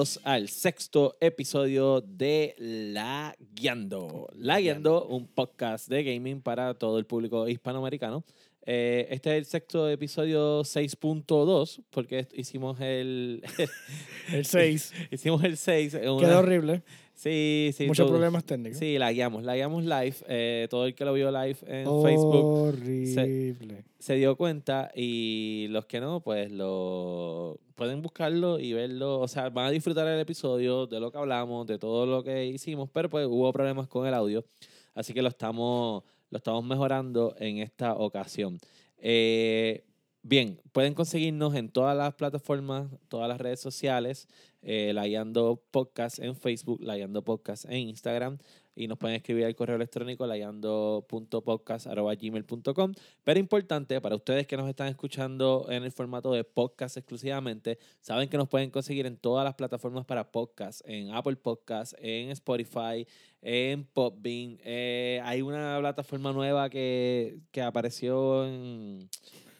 Bienvenidos al sexto episodio de La Guiando. La Guiando, un podcast de gaming para todo el público hispanoamericano. Eh, este es el sexto episodio 6.2, porque hicimos el. el 6. hicimos el 6. Quedó horrible. Sí, sí. Muchos problemas técnicos. Sí, la guiamos. La guiamos live. Eh, todo el que lo vio live en Facebook. Horrible. Se, dio cuenta y los que no, pues lo pueden buscarlo y verlo. O sea, van a disfrutar el episodio de lo que hablamos, de todo lo que hicimos, pero pues hubo problemas con el audio. Así que lo estamos lo estamos mejorando en esta ocasión. Eh, bien, pueden conseguirnos en todas las plataformas, todas las redes sociales, eh, Layando Podcast en Facebook, Layando Podcast en Instagram y nos pueden escribir al correo electrónico layando.podcast.gmail.com. Pero importante, para ustedes que nos están escuchando en el formato de podcast exclusivamente, saben que nos pueden conseguir en todas las plataformas para podcast, en Apple Podcast, en Spotify, en Popbean. Eh, hay una plataforma nueva que, que apareció en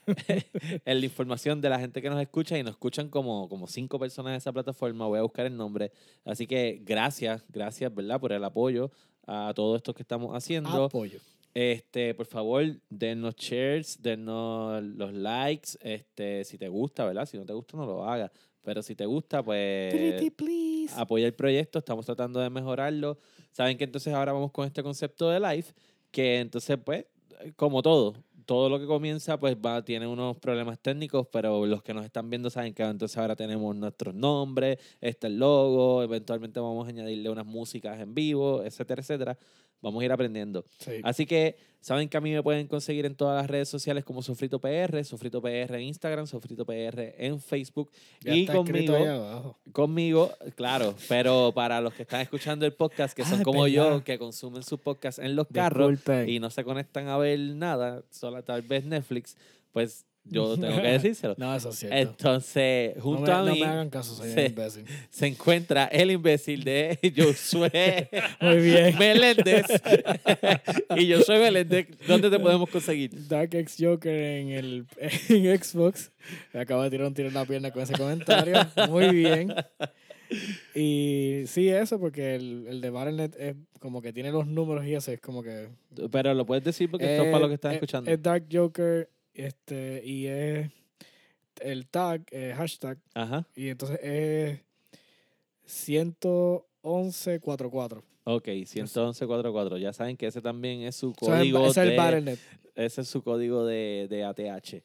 en la información de la gente que nos escucha y nos escuchan como, como cinco personas en esa plataforma. Voy a buscar el nombre. Así que gracias, gracias, ¿verdad? Por el apoyo a todo esto que estamos haciendo. Apoyo. Este, por favor, denos shares, denos los likes. Este, si te gusta, ¿verdad? Si no te gusta, no lo hagas. Pero si te gusta, pues apoya el proyecto. Estamos tratando de mejorarlo. Saben que entonces ahora vamos con este concepto de live, que entonces, pues, como todo, todo lo que comienza pues va, tiene unos problemas técnicos, pero los que nos están viendo saben que entonces ahora tenemos nuestros nombres, este el logo, eventualmente vamos a añadirle unas músicas en vivo, etcétera, etcétera. Vamos a ir aprendiendo. Así que saben que a mí me pueden conseguir en todas las redes sociales como Sofrito PR, Sofrito PR en Instagram, Sofrito PR en Facebook. y conmigo, conmigo, claro, pero para los que están escuchando el podcast, que son como yo, que consumen su podcast en los carros y no se conectan a ver nada, solo tal vez Netflix, pues yo tengo que decírselo. no, eso es cierto. Entonces, junto a mí. No me hagan caso, soy se, imbécil. Se encuentra el imbécil de Josué Muy bien. Meléndez. y yo soy Meléndez. ¿Dónde te podemos conseguir? Dark X Joker en, el, en Xbox. Me acabo de tirar un tiro en la pierna con ese comentario. Muy bien. Y sí, eso, porque el, el de Battle.net es como que tiene los números y eso es como que. Pero lo puedes decir porque esto es para lo que están escuchando. Es Dark Joker este, y es el tag, eh, hashtag. Ajá. Y entonces es 11144. Ok, 11144. Ya saben que ese también es su código. ese es el de, Ese es su código de, de ATH.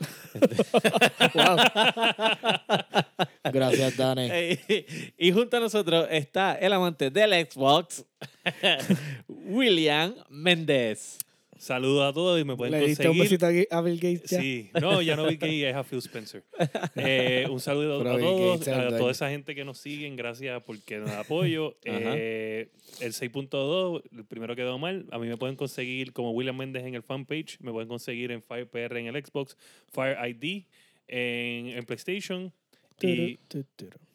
Gracias, Dani. y junto a nosotros está el amante del Xbox, William Méndez. Saludos a todos y me pueden ¿Le diste un besito a Bill Gates ya? Sí, no, ya no Bill Gates, es a Phil Spencer. Eh, un saludo a todos, a toda esa gente que nos siguen, gracias porque nos apoyo. eh, el 6.2, el primero quedó mal. A mí me pueden conseguir como William Méndez en el fanpage, me pueden conseguir en FirePR en el Xbox, Fire ID en, en PlayStation y,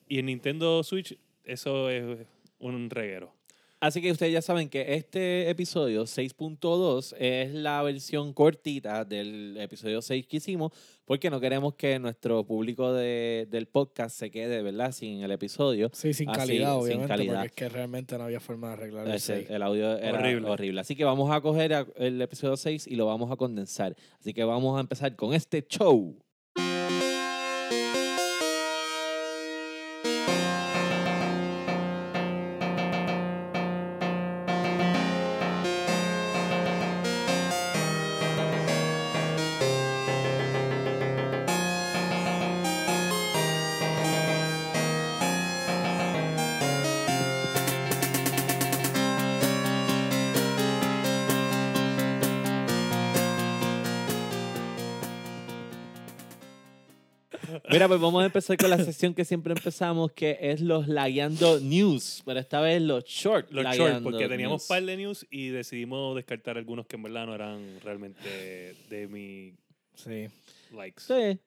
y en Nintendo Switch. Eso es un reguero. Así que ustedes ya saben que este episodio 6.2 es la versión cortita del episodio 6 que hicimos, porque no queremos que nuestro público de, del podcast se quede, ¿verdad? Sin el episodio. Sí, sin calidad, obviamente, porque es que realmente no había forma de arreglar el, el audio era horrible. horrible. Así que vamos a coger el episodio 6 y lo vamos a condensar. Así que vamos a empezar con este show. Mira, pues vamos a empezar con la sección que siempre empezamos, que es los lagueando news, pero esta vez los short. Los short, porque teníamos un par de news y decidimos descartar algunos que en verdad no eran realmente de mi sí. likes. Sí.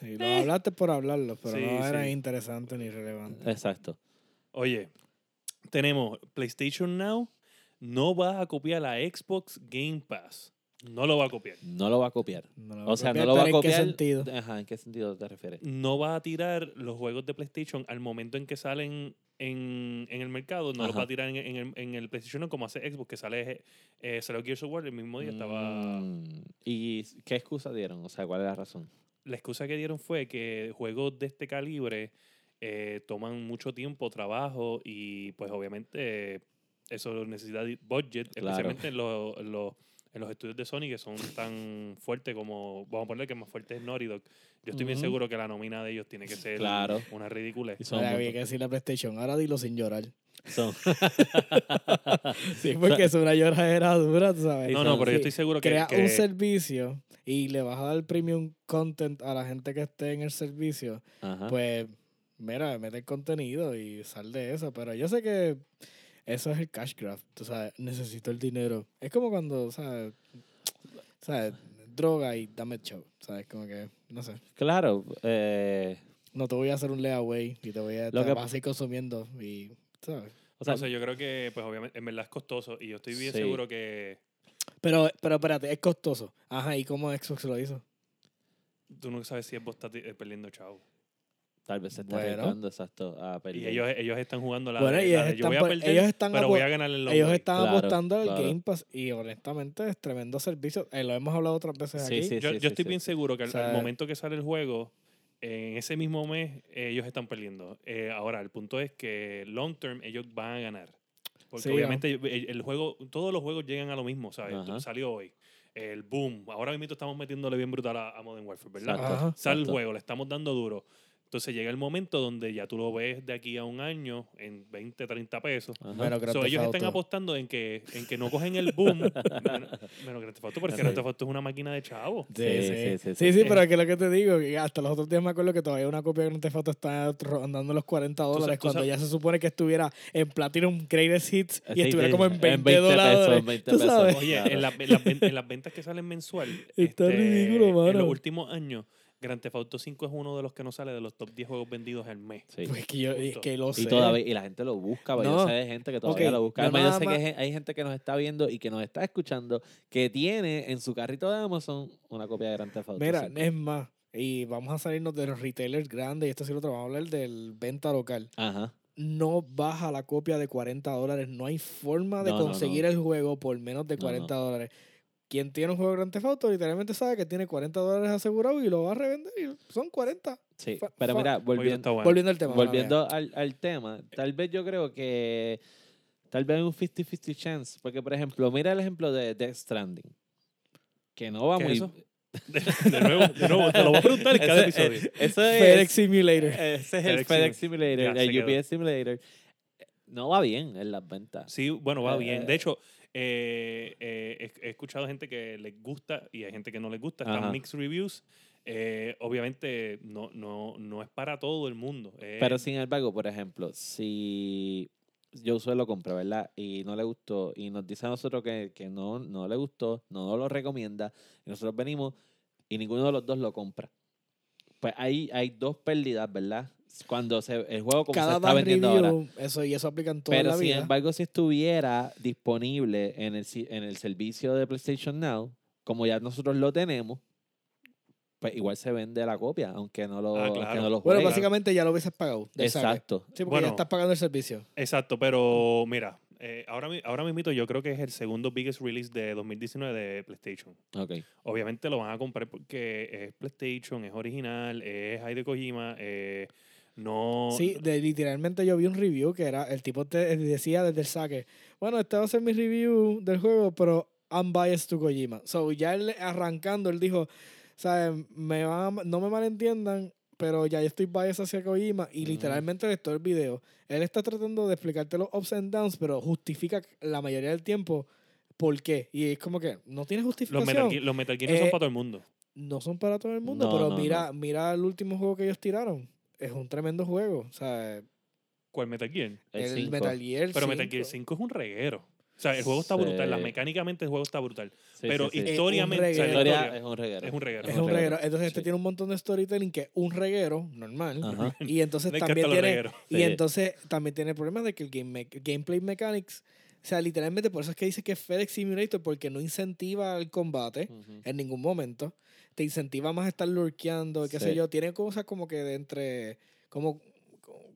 Sí, lo hablaste por hablarlo, pero no era interesante ni relevante. Exacto. Oye, tenemos PlayStation Now, no va a copiar la Xbox Game Pass. No lo va a copiar. No lo va a copiar. No o sea, no lo va a copiar. ¿En qué sentido? Ajá, ¿en qué sentido te refieres? No va a tirar los juegos de PlayStation al momento en que salen en, en el mercado, no lo va a tirar en, en, el, en el PlayStation como hace Xbox, que sale, eh, salió Gears of War el mismo día. estaba Mm, ¿Y qué excusa dieron? O sea, ¿cuál es la razón? La excusa que dieron fue que juegos de este calibre eh, toman mucho tiempo, trabajo y pues obviamente eso necesita budget, especialmente en los, en los en los estudios de Sony que son tan fuertes como, vamos a poner que más fuerte es Naughty Dog. Yo estoy bien seguro que la nómina de ellos tiene que ser una ridícula. Había que decir la PlayStation, ahora dilo sin llorar. sí, porque es una lloradera dura, ¿sabes? No, no, pero yo estoy seguro que... Crea un servicio y le vas a dar premium content a la gente que esté en el servicio, pues, mira, mete el contenido y sal de eso. Pero yo sé que eso es el cash grab. Tú sabes, necesito el dinero. Es como cuando, ¿sabes? ¿sabes? Droga y dame show. ¿Sabes? Como que, no sé. Claro. Eh, no te voy a hacer un layaway y te voy a, te vas a ir consumiendo y, ¿sabes? O sea, yo creo que, pues obviamente, en verdad es costoso y yo estoy bien seguro que... Pero, pero espérate, es costoso. Ajá, ¿y cómo Xbox lo hizo? Tú no sabes si vos estás eh, perdiendo chavo. Tal vez se está bueno. exacto a perder. Y ellos, ellos están jugando la, bueno, ellos están, yo voy a perder, ellos están pero voy a ganar el Ellos están apostando al Game Pass y honestamente es tremendo servicio. Eh, lo hemos hablado otras veces aquí. Sí, yo, yo estoy bien seguro que al, momento que sale el juego, en ese mismo mes ellos están perdiendo. Eh, ahora, el punto es que long term ellos van a ganar. Porque obviamente el, juego, todos los juegos llegan a lo mismo, ¿sabes? Salió hoy el boom. Ahora mismo estamos metiéndole bien brutal a, Modern Warfare, ¿verdad? Sale el juego, le estamos dando duro. Entonces llega el momento donde ya tú lo ves de aquí a un año en 20, 30 pesos. ellos están apostando en que, en que no cogen el boom. menos, que Grand porque Grand Theft es una máquina de chavo. Sí, sí, sí. Sí, sí, pero es que lo que te digo, hasta los otros días me acuerdo que todavía una copia de Grand Theft está rondando los 40 dólares cuando ya se supone que estuviera en Platinum Greatest Hits y estuviera como en 20, dólares. Oye, en, las ventas que salen mensual. Está este, ridículo, mano. En los últimos años Grand Theft Auto 5 es uno de los que no sale de los top 10 juegos vendidos al mes. Sí. Pues que yo, es que lo sé. Y, todavía, y la gente lo busca, no. yo sé de gente que todavía lo busca. Además, yo sé que hay gente que nos está viendo y que nos está escuchando que tiene en su carrito de Amazon una copia de Grand Theft Auto Mira, es más, y vamos a salirnos de los retailers grandes, y esto sí lo otro, vamos a hablar del venta local. Ajá no baja la copia de 40 dólares. No hay forma de conseguir el juego por menos de 40 dólares quien tiene un juego de Grand Theft Auto literalmente sabe que tiene 40 dólares asegurado y lo va a revender y son 40. Sí, pero mira, volviendo, volviendo al tema. Volviendo al, al, tema, tal vez yo creo que tal vez un 50-50 chance, porque por ejemplo, mira el ejemplo de Death Stranding, que no va muy... Eso? De, nuevo, de nuevo, te lo voy a preguntar en cada episodio. Eso es, FedEx Simulator. Ese es el FedEx Simulator, el UPS Simulator. No va bien en las ventas. Sí, bueno, va bien. De hecho, eh, eh, he, escuchado gente que les gusta y hay gente que no les gusta. Están mixed reviews. Eh, obviamente no, no, no es para todo el mundo. Pero sin embargo, por ejemplo, si yo suelo comprar, ¿verdad? Y no le gustó, y nos dice a nosotros que, que no, no le gustó, no nos lo recomienda, y nosotros venimos y ninguno de los dos lo compra. Pues ahí hay dos pérdidas, ¿verdad? Cuando se, el juego como se está vendiendo ahora. Eso, y eso aplica en toda Pero la sin embargo, si estuviera disponible en el, en el servicio de PlayStation Now, como ya nosotros lo tenemos, pues igual se vende la copia, aunque no lo, ah, no lo Bueno, básicamente ya lo hubieses pagado. Exacto. Sí, porque ya estás pagando el servicio. Exacto, pero mira, eh, ahora, ahora mismo yo creo que es el segundo biggest release de 2019 de PlayStation. Okay. Obviamente lo van a comprar porque es PlayStation, es original, es Hideo Kojima, eh, no. Sí, de, literalmente yo vi un review que era, el tipo te decía desde el saque, bueno, este va a ser mi review del juego, pero I'm biased to Kojima. So ya él arrancando, él dijo, ¿sabes? Me no me malentiendan, pero ya yo estoy biased hacia Kojima y literalmente de todo el video, él está tratando de explicarte los ups and downs, pero justifica la mayoría del tiempo por qué. Y es como que no tiene justificación. Los Metal, Gear, no son eh, para todo el mundo. No son para todo el mundo, pero mira, mira el último juego que ellos tiraron es un tremendo juego. O sea, ¿Cuál Metal Gear? El, Metal Gear Pero Metal Gear 5 es un reguero. O sea, el juego está brutal, la, mecánicamente el juego está brutal. pero historiamente. Es un reguero. Es un reguero. Es un reguero. Entonces, este tiene un montón de storytelling que es un reguero normal. Y entonces también tiene. Y entonces también tiene el problema de que el game gameplay mechanics. O sea, literalmente por eso es que dice que es FedEx Simulator, porque no incentiva el combate en ningún momento te incentiva más a estar lurkeando, qué sé yo. Tiene cosas como que de entre, como,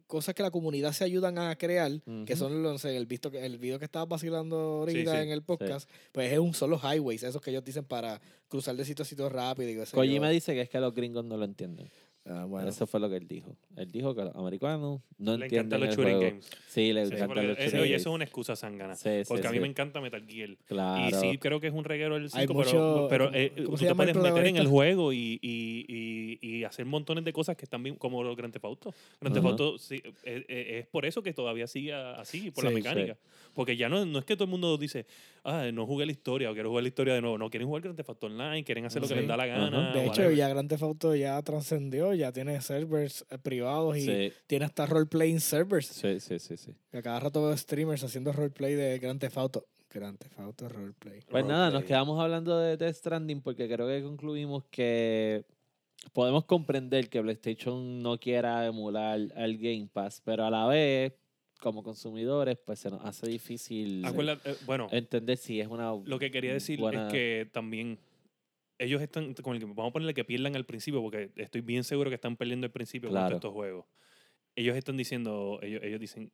cosas que la comunidad se ayudan a crear, que son no sé, el, visto, el video que estaba vacilando ahorita en el podcast, pues es un solo highways, esos que ellos dicen para cruzar de sitio a sitio rápido. Y me dice que es que los gringos no lo entienden. Ah, bueno. Eso fue lo que él dijo. Él dijo que los americanos no le entienden los shooting games. Sí, le encantan los shooting Oye, eso es una excusa sangana. porque a mí me encanta Metal Gear. Claro. Y sí, creo que es un reguero el 5, pero, pero eh, tú te puedes meter en el juego y, y, y, hacer montones de cosas que están bien, como los Grand Theft Auto. Grand Theft Auto sí, es, es, por eso que todavía sigue así, por la mecánica. Porque ya no, no es que todo el mundo dice, ah, no jugué la historia o quiero jugar la historia de nuevo. No, quieren jugar Grand Theft Auto Online, quieren hacer lo que les da la gana. De hecho, ya Grand Theft Auto ya trascendió, ya tiene servers eh, privados y tiene hasta role-playing servers. Sí, sí, sí, sí. A cada rato veo streamers haciendo roleplay de Grand Theft Auto. Grand Theft Auto roleplay. Pues nada, nos quedamos hablando de Death Stranding porque creo que concluimos que podemos comprender que PlayStation no quiera emular al Game Pass, pero a la vez como consumidores, pues se nos hace difícil eh, bueno, entender si es una. Lo que quería decir es que también ellos están, con el vamos a ponerle que pierdan al principio, porque estoy bien seguro que están perdiendo al principio con estos juegos. Ellos están diciendo, ellos, ellos dicen,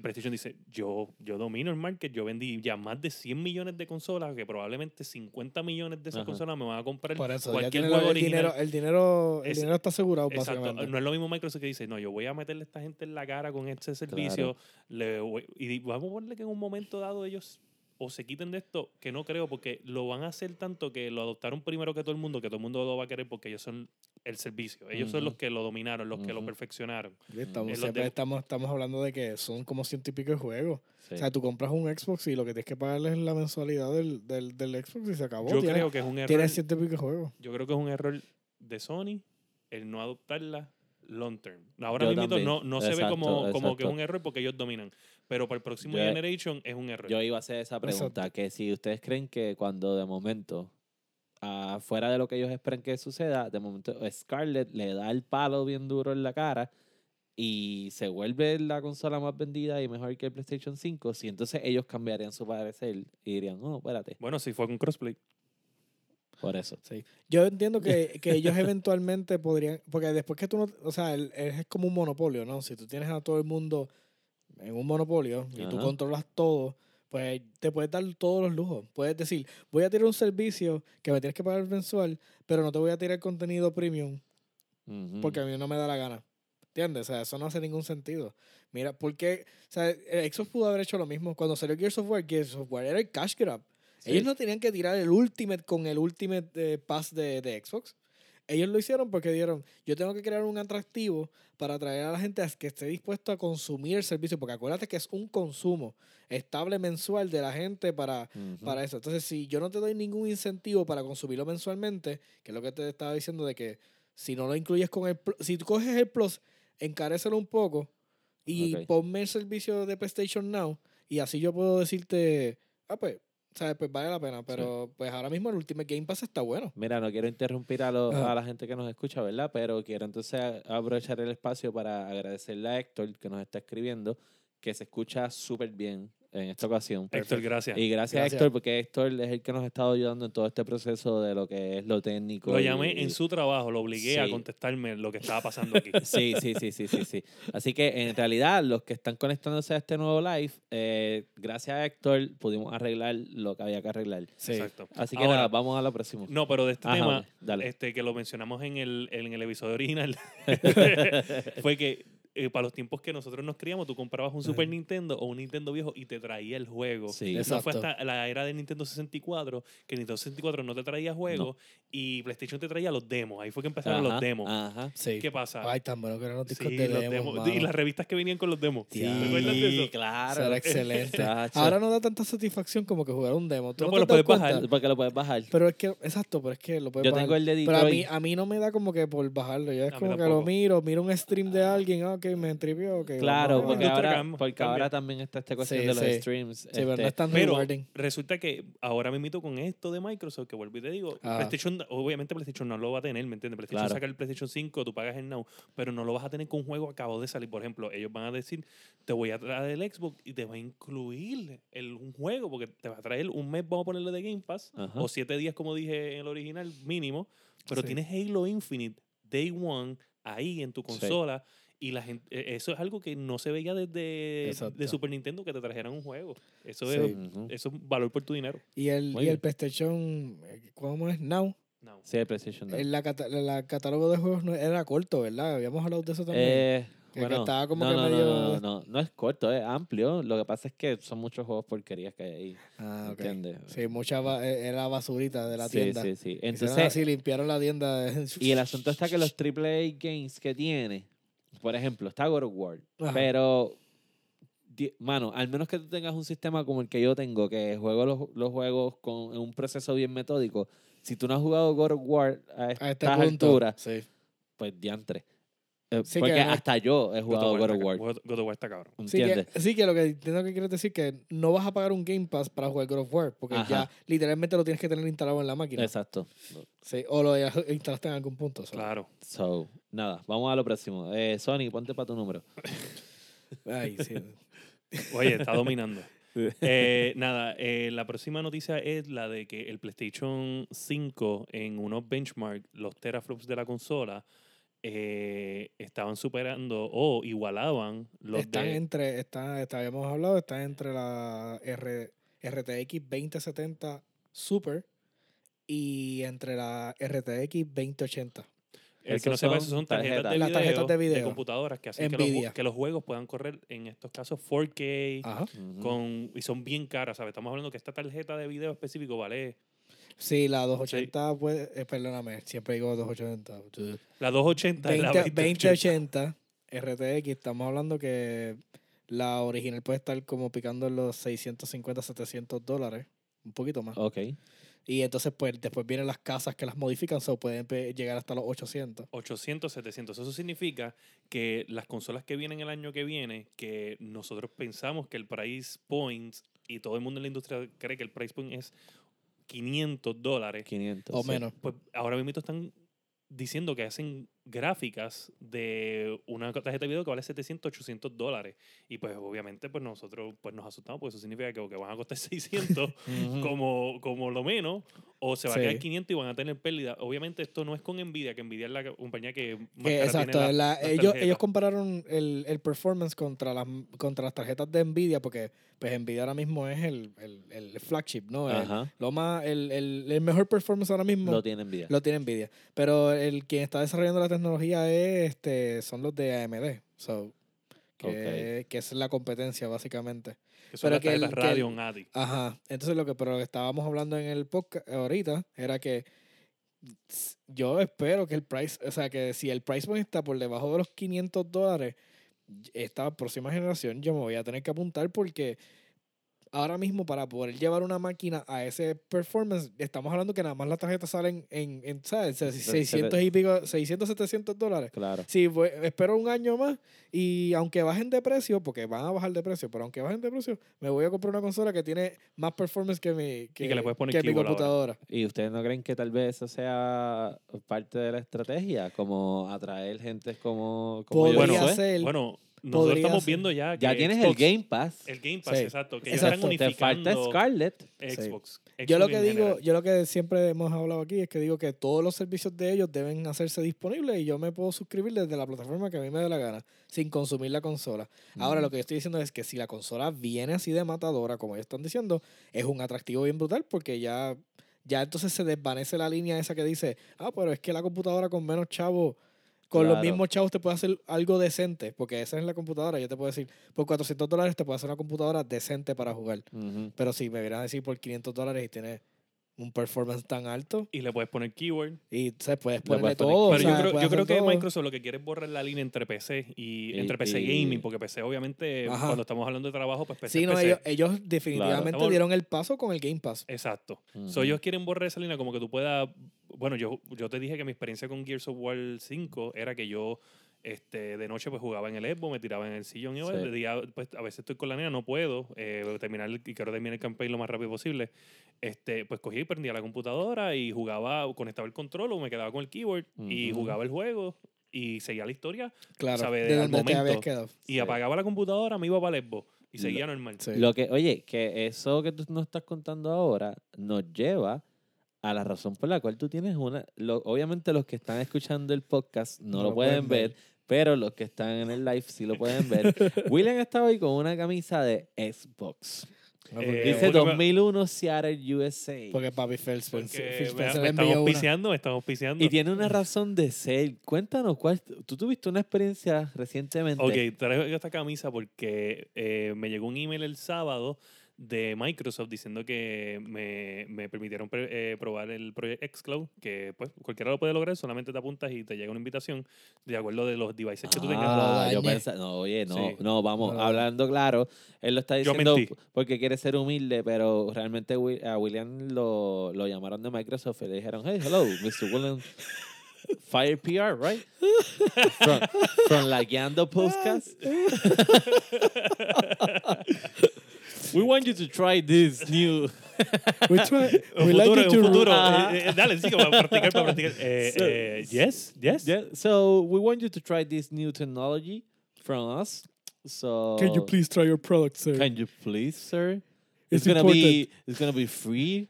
PlayStation dice, yo, yo domino el market, yo vendí ya más de 100 millones de consolas, que probablemente 50 millones de esas consolas me van a comprar cualquier juego el Dinero, el, dinero, el dinero está asegurado, exacto, No es lo mismo Microsoft que dice, no, yo voy a meterle a esta gente en la cara con este servicio, le y vamos a ponerle que en un momento dado ellos o se quiten de esto, que no creo, porque lo van a hacer tanto que lo adoptaron primero que todo el mundo, que todo el mundo lo va a querer porque ellos son el servicio. Ellos son los que lo dominaron, los que lo perfeccionaron. Estamos, estamos, estamos hablando de que son como ciento y pico de juegos. O sea, tú compras un Xbox y lo que tienes que pagarle es la mensualidad del, del, del Xbox y se acabó. Yo creo que es un error. Tienes ciento y pico de juegos. Yo creo que es un error de Sony el no adoptarla long term. Ahora mismo no, no se ve como, como que es un error porque ellos dominan. Pero para el próximo Generation es un error. Yo iba a hacer esa pregunta, que si ustedes creen que cuando de momento fuera de lo que ellos esperan que suceda, de momento Scarlett le da el palo bien duro en la cara y se vuelve la consola más vendida y mejor que el PlayStation 5, si entonces ellos cambiarían su parecer y dirían, no, espérate. Bueno, si fue con crossplay. Por eso. Sí. Yo entiendo que, que ellos eventualmente podrían, porque después que tú no, o sea, es como un monopolio, ¿no? Si tú tienes a todo el mundo en un monopolio y tú controlas todo, pues te puedes dar todos los lujos. Puedes decir, voy a tirar un servicio que me tienes que pagar mensual, pero no te voy a tirar contenido premium porque a mí no me da la gana. ¿Entiendes? O sea, eso no hace ningún sentido. Mira, porque, o sea, Xbox pudo haber hecho lo mismo. Cuando salió Gears of War, Gears of War era el cash grab. Ellos no tenían que tirar el Ultimate con el Ultimate eh, Pass de, de Xbox. Ellos lo hicieron porque dieron, yo tengo que crear un atractivo para atraer a la gente a que esté dispuesto a consumir el servicio, porque acuérdate que es un consumo estable mensual de la gente para, para eso. Entonces, si yo no te doy ningún incentivo para consumirlo mensualmente, que es lo que te estaba diciendo de que si no lo incluyes con el, si tú coges el Plus, encarécelo un poco y ponme el servicio de PlayStation Now y así yo puedo decirte, ah, pues sea, pues vale la pena, pero pues ahora mismo el Ultimate Game Pass está bueno. Mira, no quiero interrumpir a, a la gente que nos escucha, ¿verdad? Pero quiero entonces aprovechar el espacio para agradecerle a Héctor que nos está escribiendo, que se escucha súper bien en esta ocasión. Héctor, gracias. Y gracias, a Héctor, porque Héctor es el que nos ha estado ayudando en todo este proceso de lo que es lo técnico. Lo llamé en su trabajo, lo obligué a contestarme lo que estaba pasando aquí. sí, sí, sí, sí, sí, sí. Así que en realidad, los que están conectándose a este nuevo live, eh, gracias a Héctor pudimos arreglar lo que había que arreglar. Sí. Exacto. Así que nada, vamos a lo próximo. No, pero de este tema, este que lo mencionamos en el, en el episodio original, fue que eh, para los tiempos que nosotros nos criamos, tú comprabas un Super Nintendo o un Nintendo viejo y te traía el juego. Sí, no fue hasta la era de Nintendo 64 que Nintendo 64 no te traía juegos y PlayStation te traía los demos. Ahí fue que empezaron los demos. Ajá. Sí. ¿Qué pasa? Ay, tan bueno que eran los discos de demos. Y las revistas que venían con los demos. Sí, de claro. Era excelente. Ahora no da tanta satisfacción como que jugar un demo. ¿Tú no, pues lo puedes bajar. Porque lo puedes bajar. Pero es que, exacto, pero es que lo puedes Yo bajar. tengo el de Pero a mí, a mí no me da como que por bajarlo. Yo es como que lo miro, miro un stream de alguien, ah, ok, me entripió claro, porque, ahora, porque ahora también está esta cuestión de los streams. Sí, pero no este, pero resulta que ahora me invito con esto de Microsoft, que vuelvo y te digo, ah. PlayStation, obviamente PlayStation no lo va a tener, ¿me entiendes? PlayStation saca el PlayStation 5, tú pagas el Now, pero no lo vas a tener con un juego acabado de salir. Por ejemplo, ellos van a decir, te voy a traer el Xbox y te va a incluir el, un juego, porque te va a traer un mes, vamos a ponerle de Game Pass, o siete días, como dije en el original, mínimo, pero tienes Halo Infinite Day One ahí en tu consola Y la gente, e, eso es algo que no se veía desde de Super Nintendo que te trajeran un juego. Eso, es, eso es valor por tu dinero. Y el, y el PlayStation, eh, ¿cómo es? Now. Sí, el PlayStation Now. El la, catálogo de juegos no, era corto, ¿verdad? Habíamos hablado de eso también. Eh, bueno, no, no, no, no, no, es corto, es amplio. Lo que pasa es que son muchos juegos porquerías que hay ahí. Ah, ok. ¿Entiendes? Sí, mucha eh, era basurita de la tienda. Sí, sí, sí. Entonces, así, limpiaron la tienda. y el asunto está que los AAA games que tiene, por ejemplo, está God of War, pero mano, al menos que tú tengas un sistema como el que yo tengo, que juego los, los juegos con un proceso bien metódico, si tú no has jugado God of War a, a este alturas, sí. pues diantre. Eh, porque hasta yo he jugado God of War. God of War está cabrón. Sí que, sí que, lo que entiendo que quieres decir que no vas a pagar un Game Pass para jugar God of War, porque ya literalmente lo tienes que tener instalado en la máquina. Exacto. Sí, o lo instalaste en algún punto. Claro. So, nada, vamos a lo próximo. Eh, Sony, ponte para tu número. Ay, sí. Oye, está dominando. Eh, nada, eh, la próxima noticia es la de que el PlayStation 5 en unos benchmarks, los teraflops de la consola, eh, estaban superando o igualaban los están entre está, habíamos hablado están entre la R, RTX 2070 Super y entre la RTX 2080 el que no sepa, eso son tarjetas, de, video, tarjetas de, video, de computadoras que hacen que los, que los, juegos puedan correr, en estos casos, 4K, con, y son bien caras, ¿sabes? Estamos hablando que esta tarjeta de video específico vale Sí, la 280, puede, eh, perdóname, siempre digo 280. La 280 20, la 2080 RTX, estamos hablando que la original puede estar como picando en los 650, 700 dólares, un poquito más. Ok. Y entonces, pues, después vienen las casas que las modifican, o pueden llegar hasta los 800. 800, 700. Eso significa que las consolas que vienen el año que viene, que nosotros pensamos que el price point, y todo el mundo en la industria cree que el price point es 500 dólares. 500. O menos. Pues ahora mismo están diciendo que hacen gráficas de una tarjeta de video que vale 700, 800 dólares. Y pues obviamente pues nosotros pues nos asustamos porque eso significa que, que van a costar 600 como, como lo menos o se va a quedar 500 y van a tener pérdida. Obviamente esto no es con Nvidia, que Nvidia es la compañía que más Exacto, ellos, ellos compararon el, el, performance contra las, contra las tarjetas de Nvidia porque pues Nvidia ahora mismo es el, el, el flagship, ¿no? El, lo más, el, el, mejor performance ahora mismo lo tiene Nvidia. Lo tiene Nvidia. Pero el quien está desarrollando la tecnología es, este, son los de AMD. So, que, que es la competencia básicamente. Que son pero que el, Radeon ADI. Ajá. Entonces lo que, pero lo que estábamos hablando en el podcast ahorita era que yo espero que el price, o sea, que si el price point está por debajo de los 500 dólares, esta próxima generación yo me voy a tener que apuntar porque ahora mismo para poder llevar una máquina a ese performance, estamos hablando que nada más las tarjetas salen en, en ¿sabes? 600 y pico, 600, 700 dólares. Claro. Sí, espero un año más y aunque bajen de precio, porque van a bajar de precio, pero aunque bajen de precio, me voy a comprar una consola que tiene más performance que mi, que, mi computadora. ¿Y ustedes no creen que tal vez eso sea parte de la estrategia? Como atraer gente como, como yo bueno, ser. Bueno, nosotros estamos viendo ya que Ya tienes el Game Pass. El Game Pass, exacto. Que ya están unificando Te falta Scarlett. Xbox. Yo lo que digo, yo lo que siempre hemos hablado aquí es que digo que todos los servicios de ellos deben hacerse disponibles y yo me puedo suscribir desde la plataforma que a mí me dé la gana, sin consumir la consola. Ahora lo que yo estoy diciendo es que si la consola viene así de matadora, como ellos están diciendo, es un atractivo bien brutal porque ya, ya entonces se desvanece la línea esa que dice, ah, pero es que la computadora con menos chavo con los mismos chavos te puede hacer algo decente, porque esa es la computadora. Yo te puedo decir, por 400 dólares te puedo hacer una computadora decente para jugar. Pero si me vieran a decir por 500 dólares y tienes un performance tan alto. Y le puedes poner keyword. Y se puedes ponerle todo. Pero yo creo, yo creo que Microsoft lo que quiere es borrar la línea entre PC y, entre PC gaming, porque PC obviamente cuando estamos hablando de trabajo, pues PC. Sí, no, Ellos, definitivamente dieron el paso con el Game Pass. Exacto. ellos quieren borrar esa línea como que tú puedas. Bueno, yo, yo te dije que mi experiencia con Gears of War 5 era que yo este, de noche pues jugaba en el Xbox, me tiraba en el sillón y de día pues a veces estoy con la nena, no puedo eh, terminar y quiero terminar el campaign lo más rápido posible. Este, pues cogí y prendía la computadora y jugaba, conectaba el control o me quedaba con el keyboard y jugaba el juego y seguía la historia. Claro, de momento. Y apagaba la computadora, me iba para el Xbox y seguía normal. Lo que, oye, que eso que tú nos estás contando ahora nos lleva a la razón por la cual tú tienes una. obviamente, los que están escuchando el podcast no, lo, pueden, ver Pero los que están en el live sí lo pueden ver. William está hoy con una camisa de Xbox. Eh, Dice porque me- 2001 Seattle, USA. Porque papi Phil me, estamos auspiciando, me estamos auspiciando. Y tiene una razón de ser. Cuéntanos, ¿cuál, tú tuviste una experiencia recientemente. Ok, traigo esta camisa porque eh, me llegó un email el sábado de Microsoft diciendo que me, me permitieron pre- eh, probar el Project xCloud, que pues cualquiera lo puede lograr, solamente te apuntas y te llega una invitación de acuerdo de los devices que tú tengas. Ah, lo yo pensaba, no, oye, no, Sí. no, vamos, hablando claro, él lo está diciendo porque quiere ser humilde, pero realmente a William lo, lo llamaron de Microsoft y le dijeron, hey, hello, Mr. William, Fire PR, right? From, from Lagueando Podcast. We want you to try this new. We try, we like you to- futuro. Ah. Eh, eh, eh, dale, sí, para practicar, para practicar. So- eh, yes, yes. Yeah, so we want you to try this new technology from us. So Can you please try your product, sir? Can you please, sir? It's It's, gonna be it's gonna be free,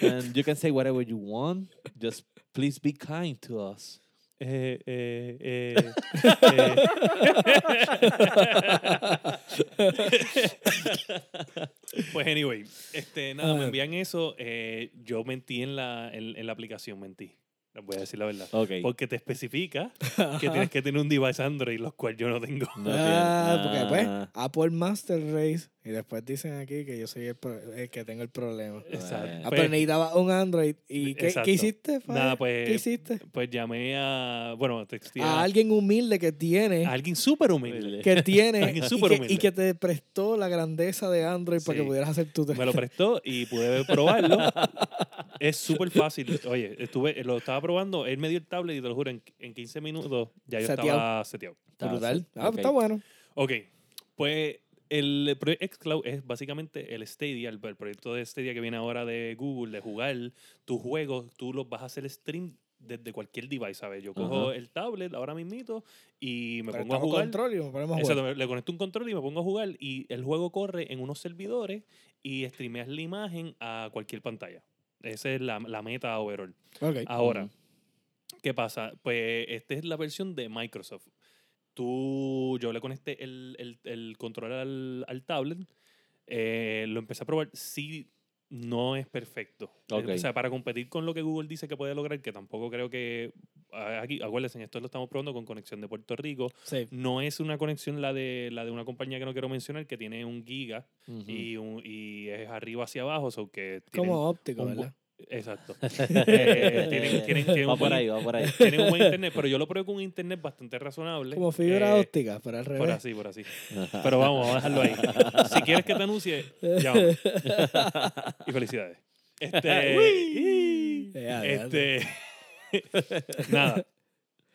and you can say whatever you want. Just please be kind to us. Eh, eh, eh, eh. pues anyway, este, nada, me envían eso. eh, yo mentí en la, en, en la aplicación, mentí. Les voy a decir la verdad. Okay. Porque te especifica que tienes que tener un device Android, los cuales yo no tengo. No ah, porque pues ah. Apple Master Race y después dicen aquí que yo soy el, pro- el que tengo el problema. Exacto. Ah, Pues- pero necesitaba un Android. ¿Y qué, qué hiciste, Faye? Nada, pues- ¿Qué hiciste? Pues llamé a. Bueno, texté A a, alguien humilde que tiene, a alguien súper humilde. Que tiene Alguien y, que, humilde. y que te prestó la grandeza de Android para que pudieras hacer tu Me lo prestó y pude probarlo. es súper fácil. Oye, estuve, lo estaba probando, él me dio el tablet y te lo juro, en, en 15 minutos ya yo Seteado. estaba seteado. Está- brutal. Ah, ok. está bueno. Ok, pues el proyecto xCloud es básicamente el Stadia, el, el proyecto de Stadia que viene ahora de Google, de jugar tus juegos, tú los vas a hacer stream desde cualquier device, ¿sabes? Yo cojo Ajá. el tablet ahora mismito y me Pero pongo a jugar. control y ponemos a Exacto, jugar. le conecto un control y me pongo a jugar y el juego corre en unos servidores y streameas la imagen a cualquier pantalla. Esa es la, la meta overall. Ahora. ¿qué pasa? Pues esta es la versión de Microsoft. Tú, yo le conecté el, el, el control al, al tablet, eh, lo empecé a probar, sí, no es perfecto. Ok. O sea, para competir con lo que Google dice que puede lograr, que tampoco creo que, ah, aquí, acuérdense, esto lo estamos probando con conexión de Puerto Rico, Sí. no es una conexión la de, la de una compañía que no quiero mencionar, que tiene un giga y, un- y es arriba hacia abajo, so que Como óptico, un ¿verdad? Exacto. Eh, tienen, tienen- tienen va un por buen- ahí, va por ahí. tienen un buen internet, pero yo lo probé con un internet bastante razonable. Como fibra Eh, óptica, pero al Por revés. así, por así. Pero vamos, vamos a dejarlo ahí. Si quieres que te anuncie, llámame. Y felicidades. Este. este. nada.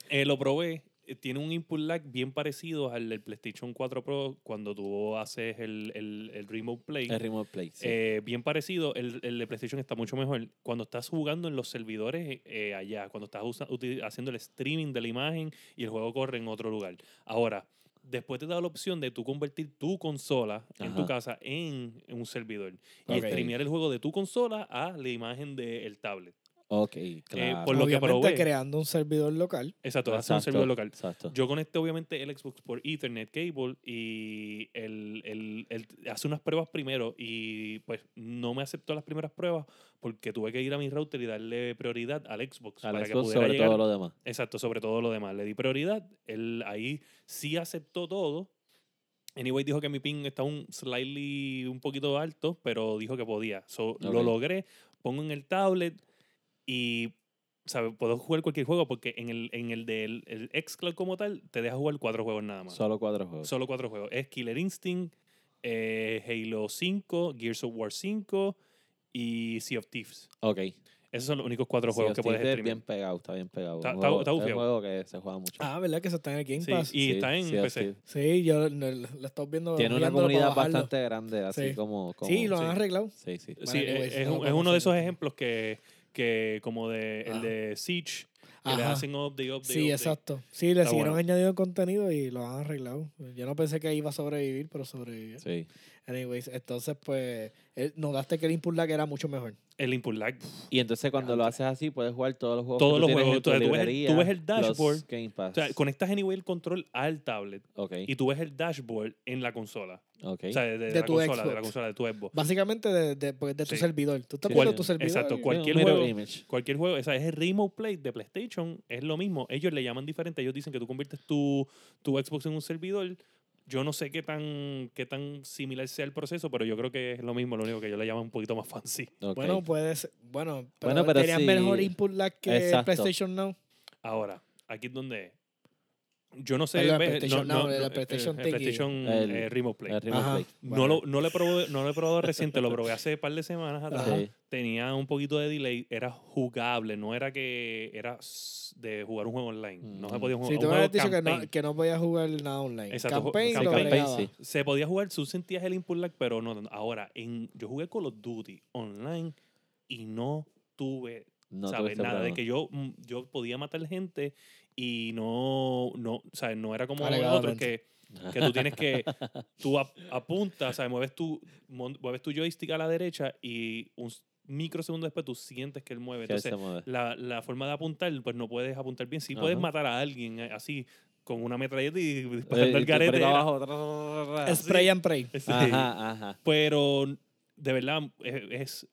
Eh, lo probé. Eh, Tiene un input lag bien parecido al del PlayStation 4 Pro cuando tú haces el, el, el Remote Play. El Remote Play. sí. Eh, bien parecido, el, el de PlayStation está mucho mejor. Cuando estás jugando en los servidores eh, allá, cuando estás usa- haciendo el streaming de la imagen y el juego corre en otro lugar. Ahora, después te da la opción de tú convertir tu consola en tu Ajá. casa en, en un servidor y streamear el juego de tu consola a la imagen del tablet. Ok, claro. eh, por lo que Obviamente probé. creando un servidor local. Exacto, hace un servidor local. Exacto. Yo conecté obviamente el Xbox por Ethernet Cable y el, el- el- hace unas pruebas primero y pues no me aceptó las primeras pruebas porque tuve que ir a mi router y darle prioridad al Xbox Al para que Xbox pudiera sobre llegar. todo lo demás. Exacto, sobre todo lo demás. Le di prioridad, él ahí sí aceptó todo. Anyway dijo que mi ping está un slightly un poquito alto, pero dijo que podía. So, Lo logré, pongo en el tablet y ¿sabe? puedo jugar cualquier juego porque en el, en el del el xCloud como tal te deja jugar cuatro juegos nada más. Solo cuatro juegos. Solo cuatro juegos. Es Killer Instinct, eh, Halo 5, Gears of War 5 y Sea of Thieves. ok. Esos son los únicos cuatro Sí, juegos que puedes es streamear. bien pegado, está bien pegado. Está- Un juego- está es un juego que se juega mucho. Ah, ¿verdad? Que eso está en el Game Sí, Pass. y Sí, está en sí, PC. sí. Yo no, lo estoy viendo. Tiene una comunidad bastante grande, así Sí. como, como- Sí, lo han sí. arreglado. Sí, sí. Sí, Bueno, es- anyways, es, es uno de esos ejemplos que, que como de, el de Siege, que le Ajá. hacen update, update, Sí, update. exacto. Sí, le Está siguieron bueno. añadiendo contenido y lo han arreglado. Yo no pensé que iba a sobrevivir, pero sobrevivió. Sí. Anyways, entonces pues eh, notaste que el input lag era mucho mejor. El input lag. Y entonces cuando lo haces así puedes jugar todos los juegos. Todos que los juegos. en tu tú, ves el, librería, tú ves el dashboard. los Game Pass. O sea, conectas anyway el control al tablet ok, y tú ves el dashboard en la consola. O sea, de, de De la tu consola, de la Xbox. consola de tu Xbox. Básicamente de, de, pues, de tu Sí. servidor. Tú estás viendo sí. tu servidor. Exacto, cualquier juego- image. Cualquier juego, esa es el Remote Play de PlayStation, es lo mismo. Ellos le llaman diferente. Ellos dicen que tú conviertes tu, tu Xbox en un servidor. Yo no sé qué tan, qué tan similar sea el proceso, pero yo creo que es lo mismo. Lo único que ellos le llaman un poquito más fancy. Bueno, puede ser. Bueno, pero, Bueno, pero tenían sí. mejor input lag que Exacto. PlayStation Now. Ahora, aquí es donde. Yo no sé. Ves, PlayStation no, el no, PlayStation el. PlayStation El- eh, Remote Play. El Remote. Play. No lo, no, lo he probado, no lo he probado reciente, lo probé hace un par de semanas atrás. Ajá. Sí. Tenía un poquito de delay, era jugable, no era que era de jugar un juego online. No se Mm. podía jugar Si un tú me habías dicho que no, que no podía jugar nada online. Exacto, Campaign, lo campaign, sí. Se podía jugar, tú sentías el input lag, pero no. Ahora, en, yo jugué Call of Duty online y no tuve No ¿sabes? Nada, de problema. que yo, mm, yo podía matar gente y no, no, ¿sabes? No era como otros Alegadamente. que, que tú tienes que, tú ap- apuntas, ¿sabes? Mueves tu, mueves tu joystick a la derecha y un microsegundo después tú sientes que él mueve. Entonces, mueve. la, la forma de apuntar, pues no puedes apuntar bien. Sí puedes Ajá. matar a alguien eh, así, con una metralleta y Eh, disparando y el garete. abajo, tra, tra, tra, tra. Spray and pray. Sí. Ajá, ajá. Pero de verdad es, es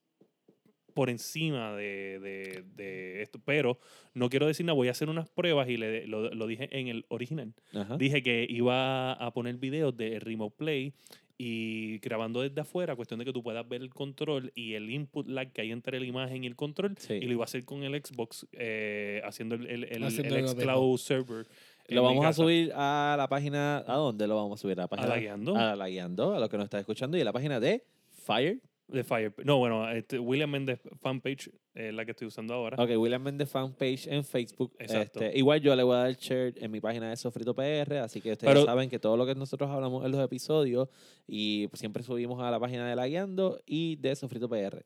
por encima de, de- de esto. Pero no quiero decir nada, voy a hacer unas pruebas y le, lo, lo dije en el original. Ajá. Dije que iba a poner videos de Remote Play y grabando desde afuera, cuestión de que tú puedas ver el control y el input lag que hay entre la imagen y el control. Sí. Y lo iba a hacer con el Xbox, eh, haciendo el, el, el, Haciendo el lo mismo. xCloud server. Lo vamos a subir a la página. ¿A dónde lo vamos a subir? A la página. la Guiando. A la guiando, a lo que nos está escuchando y a la página de Fire. De Fire. No, bueno, este, William Mendes fanpage es la que estoy usando ahora. Ok, William Méndez fanpage en Facebook. Exacto. Este, igual yo le voy a dar share en mi página de Sofrito PR, así que ustedes Pero- saben que todo lo que nosotros hablamos en los episodios y siempre subimos a la página de La Guiando y de Sofrito PR.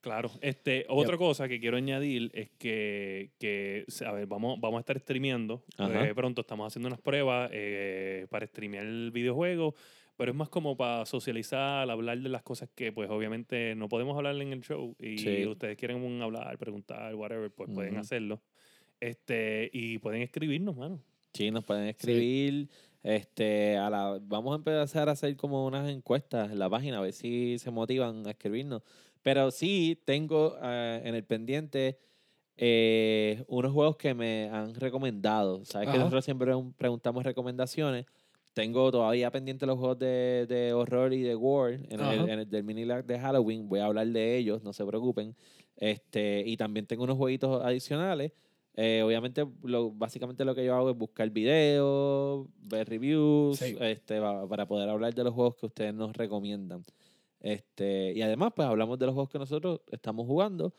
Claro, este, otra cosa que quiero añadir es que, que a ver, vamos, vamos a estar streameando. Eh, pronto estamos haciendo unas pruebas eh, para streamear el videojuego, pero es más como para socializar, hablar de las cosas que pues obviamente no podemos hablar en el show y Sí. ustedes quieren hablar, preguntar, whatever, pues pueden Ujú. hacerlo. Este, y pueden escribirnos, mano. Sí, nos pueden escribir. Este, a la, vamos a empezar a hacer como unas encuestas en la página, a ver si se motivan a escribirnos. Pero sí, tengo eh, en el pendiente eh, unos juegos que me han recomendado. Sabes que Ajá. nosotros siempre un- preguntamos recomendaciones. Tengo todavía pendiente los juegos de, de horror y de gore en el, en el del mini lag de Halloween. Voy a hablar de ellos, no se preocupen. Este, y también tengo unos jueguitos adicionales. Eh, obviamente, lo, básicamente lo que yo hago es buscar videos, ver reviews, Sí. este, pa- para poder hablar de los juegos que ustedes nos recomiendan. Este, y además, pues hablamos de los juegos que nosotros estamos jugando.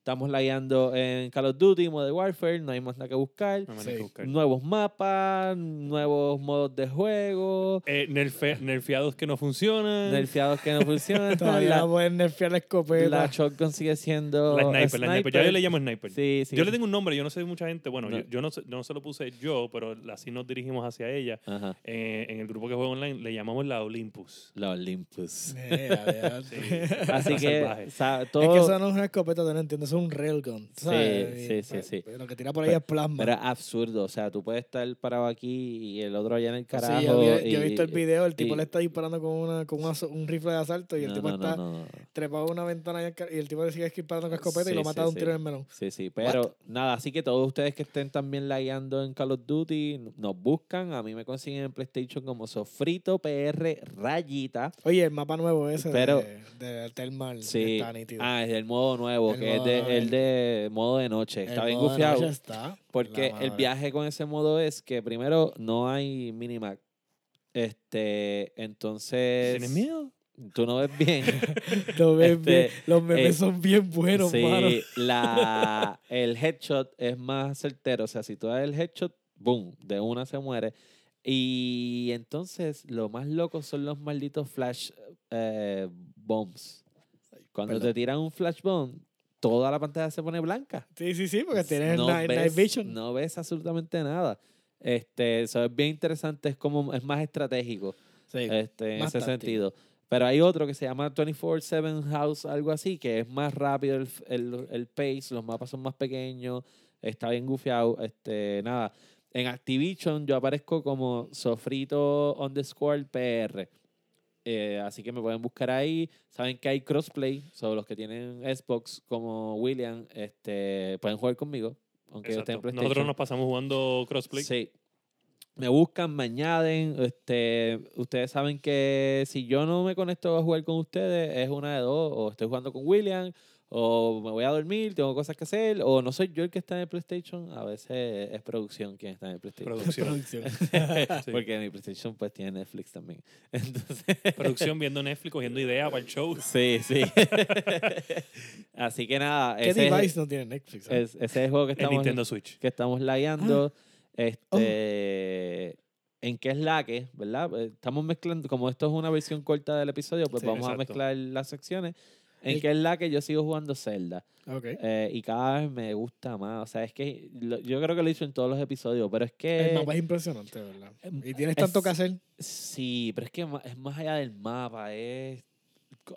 Estamos lagueando en Call of Duty, Modern Warfare, no hay más nada que buscar. No que. Nuevos mapas, nuevos modos de juego, Eh, nerfe- nerfeados que no funcionan. nerfeados que no funcionan. Todavía la, no pueden nerfear la escopeta. la shotgun sigue siendo la sniper, la sniper. Ya yo le llamo sniper. Sí, sí. Yo le tengo un nombre, yo no sé mucha gente. Bueno, No. yo, yo no, sé- no se lo puse yo, pero así nos dirigimos hacia ella. Ajá. Eh, en el grupo que juega online le llamamos la Olympus. La Olympus. Ya. Sí. Así que, sa- Es que eso no es una escopeta, tú no entiendes, eso es un railgun. Sí, ¿sabes? sí, sí, pues, sí. Lo que tira por ahí es plasma. Pero es absurdo. O sea, tú puedes estar parado aquí y el otro allá en el carajo. Sí, yo, vi- yo he visto el video, el tipo y- le está disparando con, una, con un rifle de asalto y el no, tipo no, está no, trepado a una ventana y el, ca- y el tipo le sigue disparando con escopeta y Sí, lo mata sí, de un sí. tiro en el melón. Sí, sí. Pero nada, así que todos ustedes que estén también lagueando en Call of Duty, nos buscan. A mí me consiguen en PlayStation como Sofrito PR Rayita. Oye, el mapa nuevo ese Pero- de, de Thermal Sí. está nítido. Ah, es el modo nuevo, El que modo- es de, el de modo de noche. El Está bien modo de gufiado. noche está, Porque la el madre. viaje con ese modo es que primero no hay minimap. Este, entonces. ¿Tienes miedo? Tú no ves bien. Los memes, Este, bien- los memes eh, son bien buenos, sí, mano. la, el headshot es más certero. O sea, si tú das el headshot, boom, de una se muere. Y entonces lo más loco son los malditos flash eh, bombs. Cuando Perdón. te tiran un flash bomb, toda la pantalla se pone blanca. Sí, sí, sí, porque tienes no night, vision. no ves absolutamente nada. Este, eso es bien interesante, es como es más estratégico Sí. este, en ese sentido. Pero hay otro que se llama 24-7 House, algo así, que es más rápido el, el, el pace, los mapas son más pequeños, está bien gufiado. Este, nada, en Activision yo aparezco como sofrito underscore PR. Eh, así que me pueden buscar ahí. Saben que hay crossplay. Sobre los que tienen Xbox como William, este, pueden jugar conmigo. Aunque en. Nosotros nos pasamos jugando crossplay. Sí. Me buscan, me añaden. Este, ustedes saben que si yo no me conecto a jugar con ustedes, es una de dos. O estoy jugando con William, o me voy a dormir, tengo cosas que hacer, o no soy yo el que está en el PlayStation, a veces es producción quien está en el PlayStation. Producción. Porque mi PlayStation pues tiene Netflix también. Producción viendo Netflix, cogiendo ideas para el show. Sí, sí. Así que nada. ¿Qué ese device es, no tiene Netflix? es- ese es el juego que estamos, Nintendo Switch. que estamos lagueando. Ah. Este, En qué es la que, ¿verdad? Estamos mezclando, como esto es una versión corta del episodio, pues Sí, vamos a exacto. mezclar las secciones. En El- qué es la que yo sigo jugando Zelda. Ok. Eh, y cada vez me gusta más. O sea, es que lo- yo creo que lo he dicho en todos los episodios, pero es que. El mapa es impresionante, ¿verdad? em, Y tienes es- tanto que hacer. Sí, pero es que es más allá del mapa, es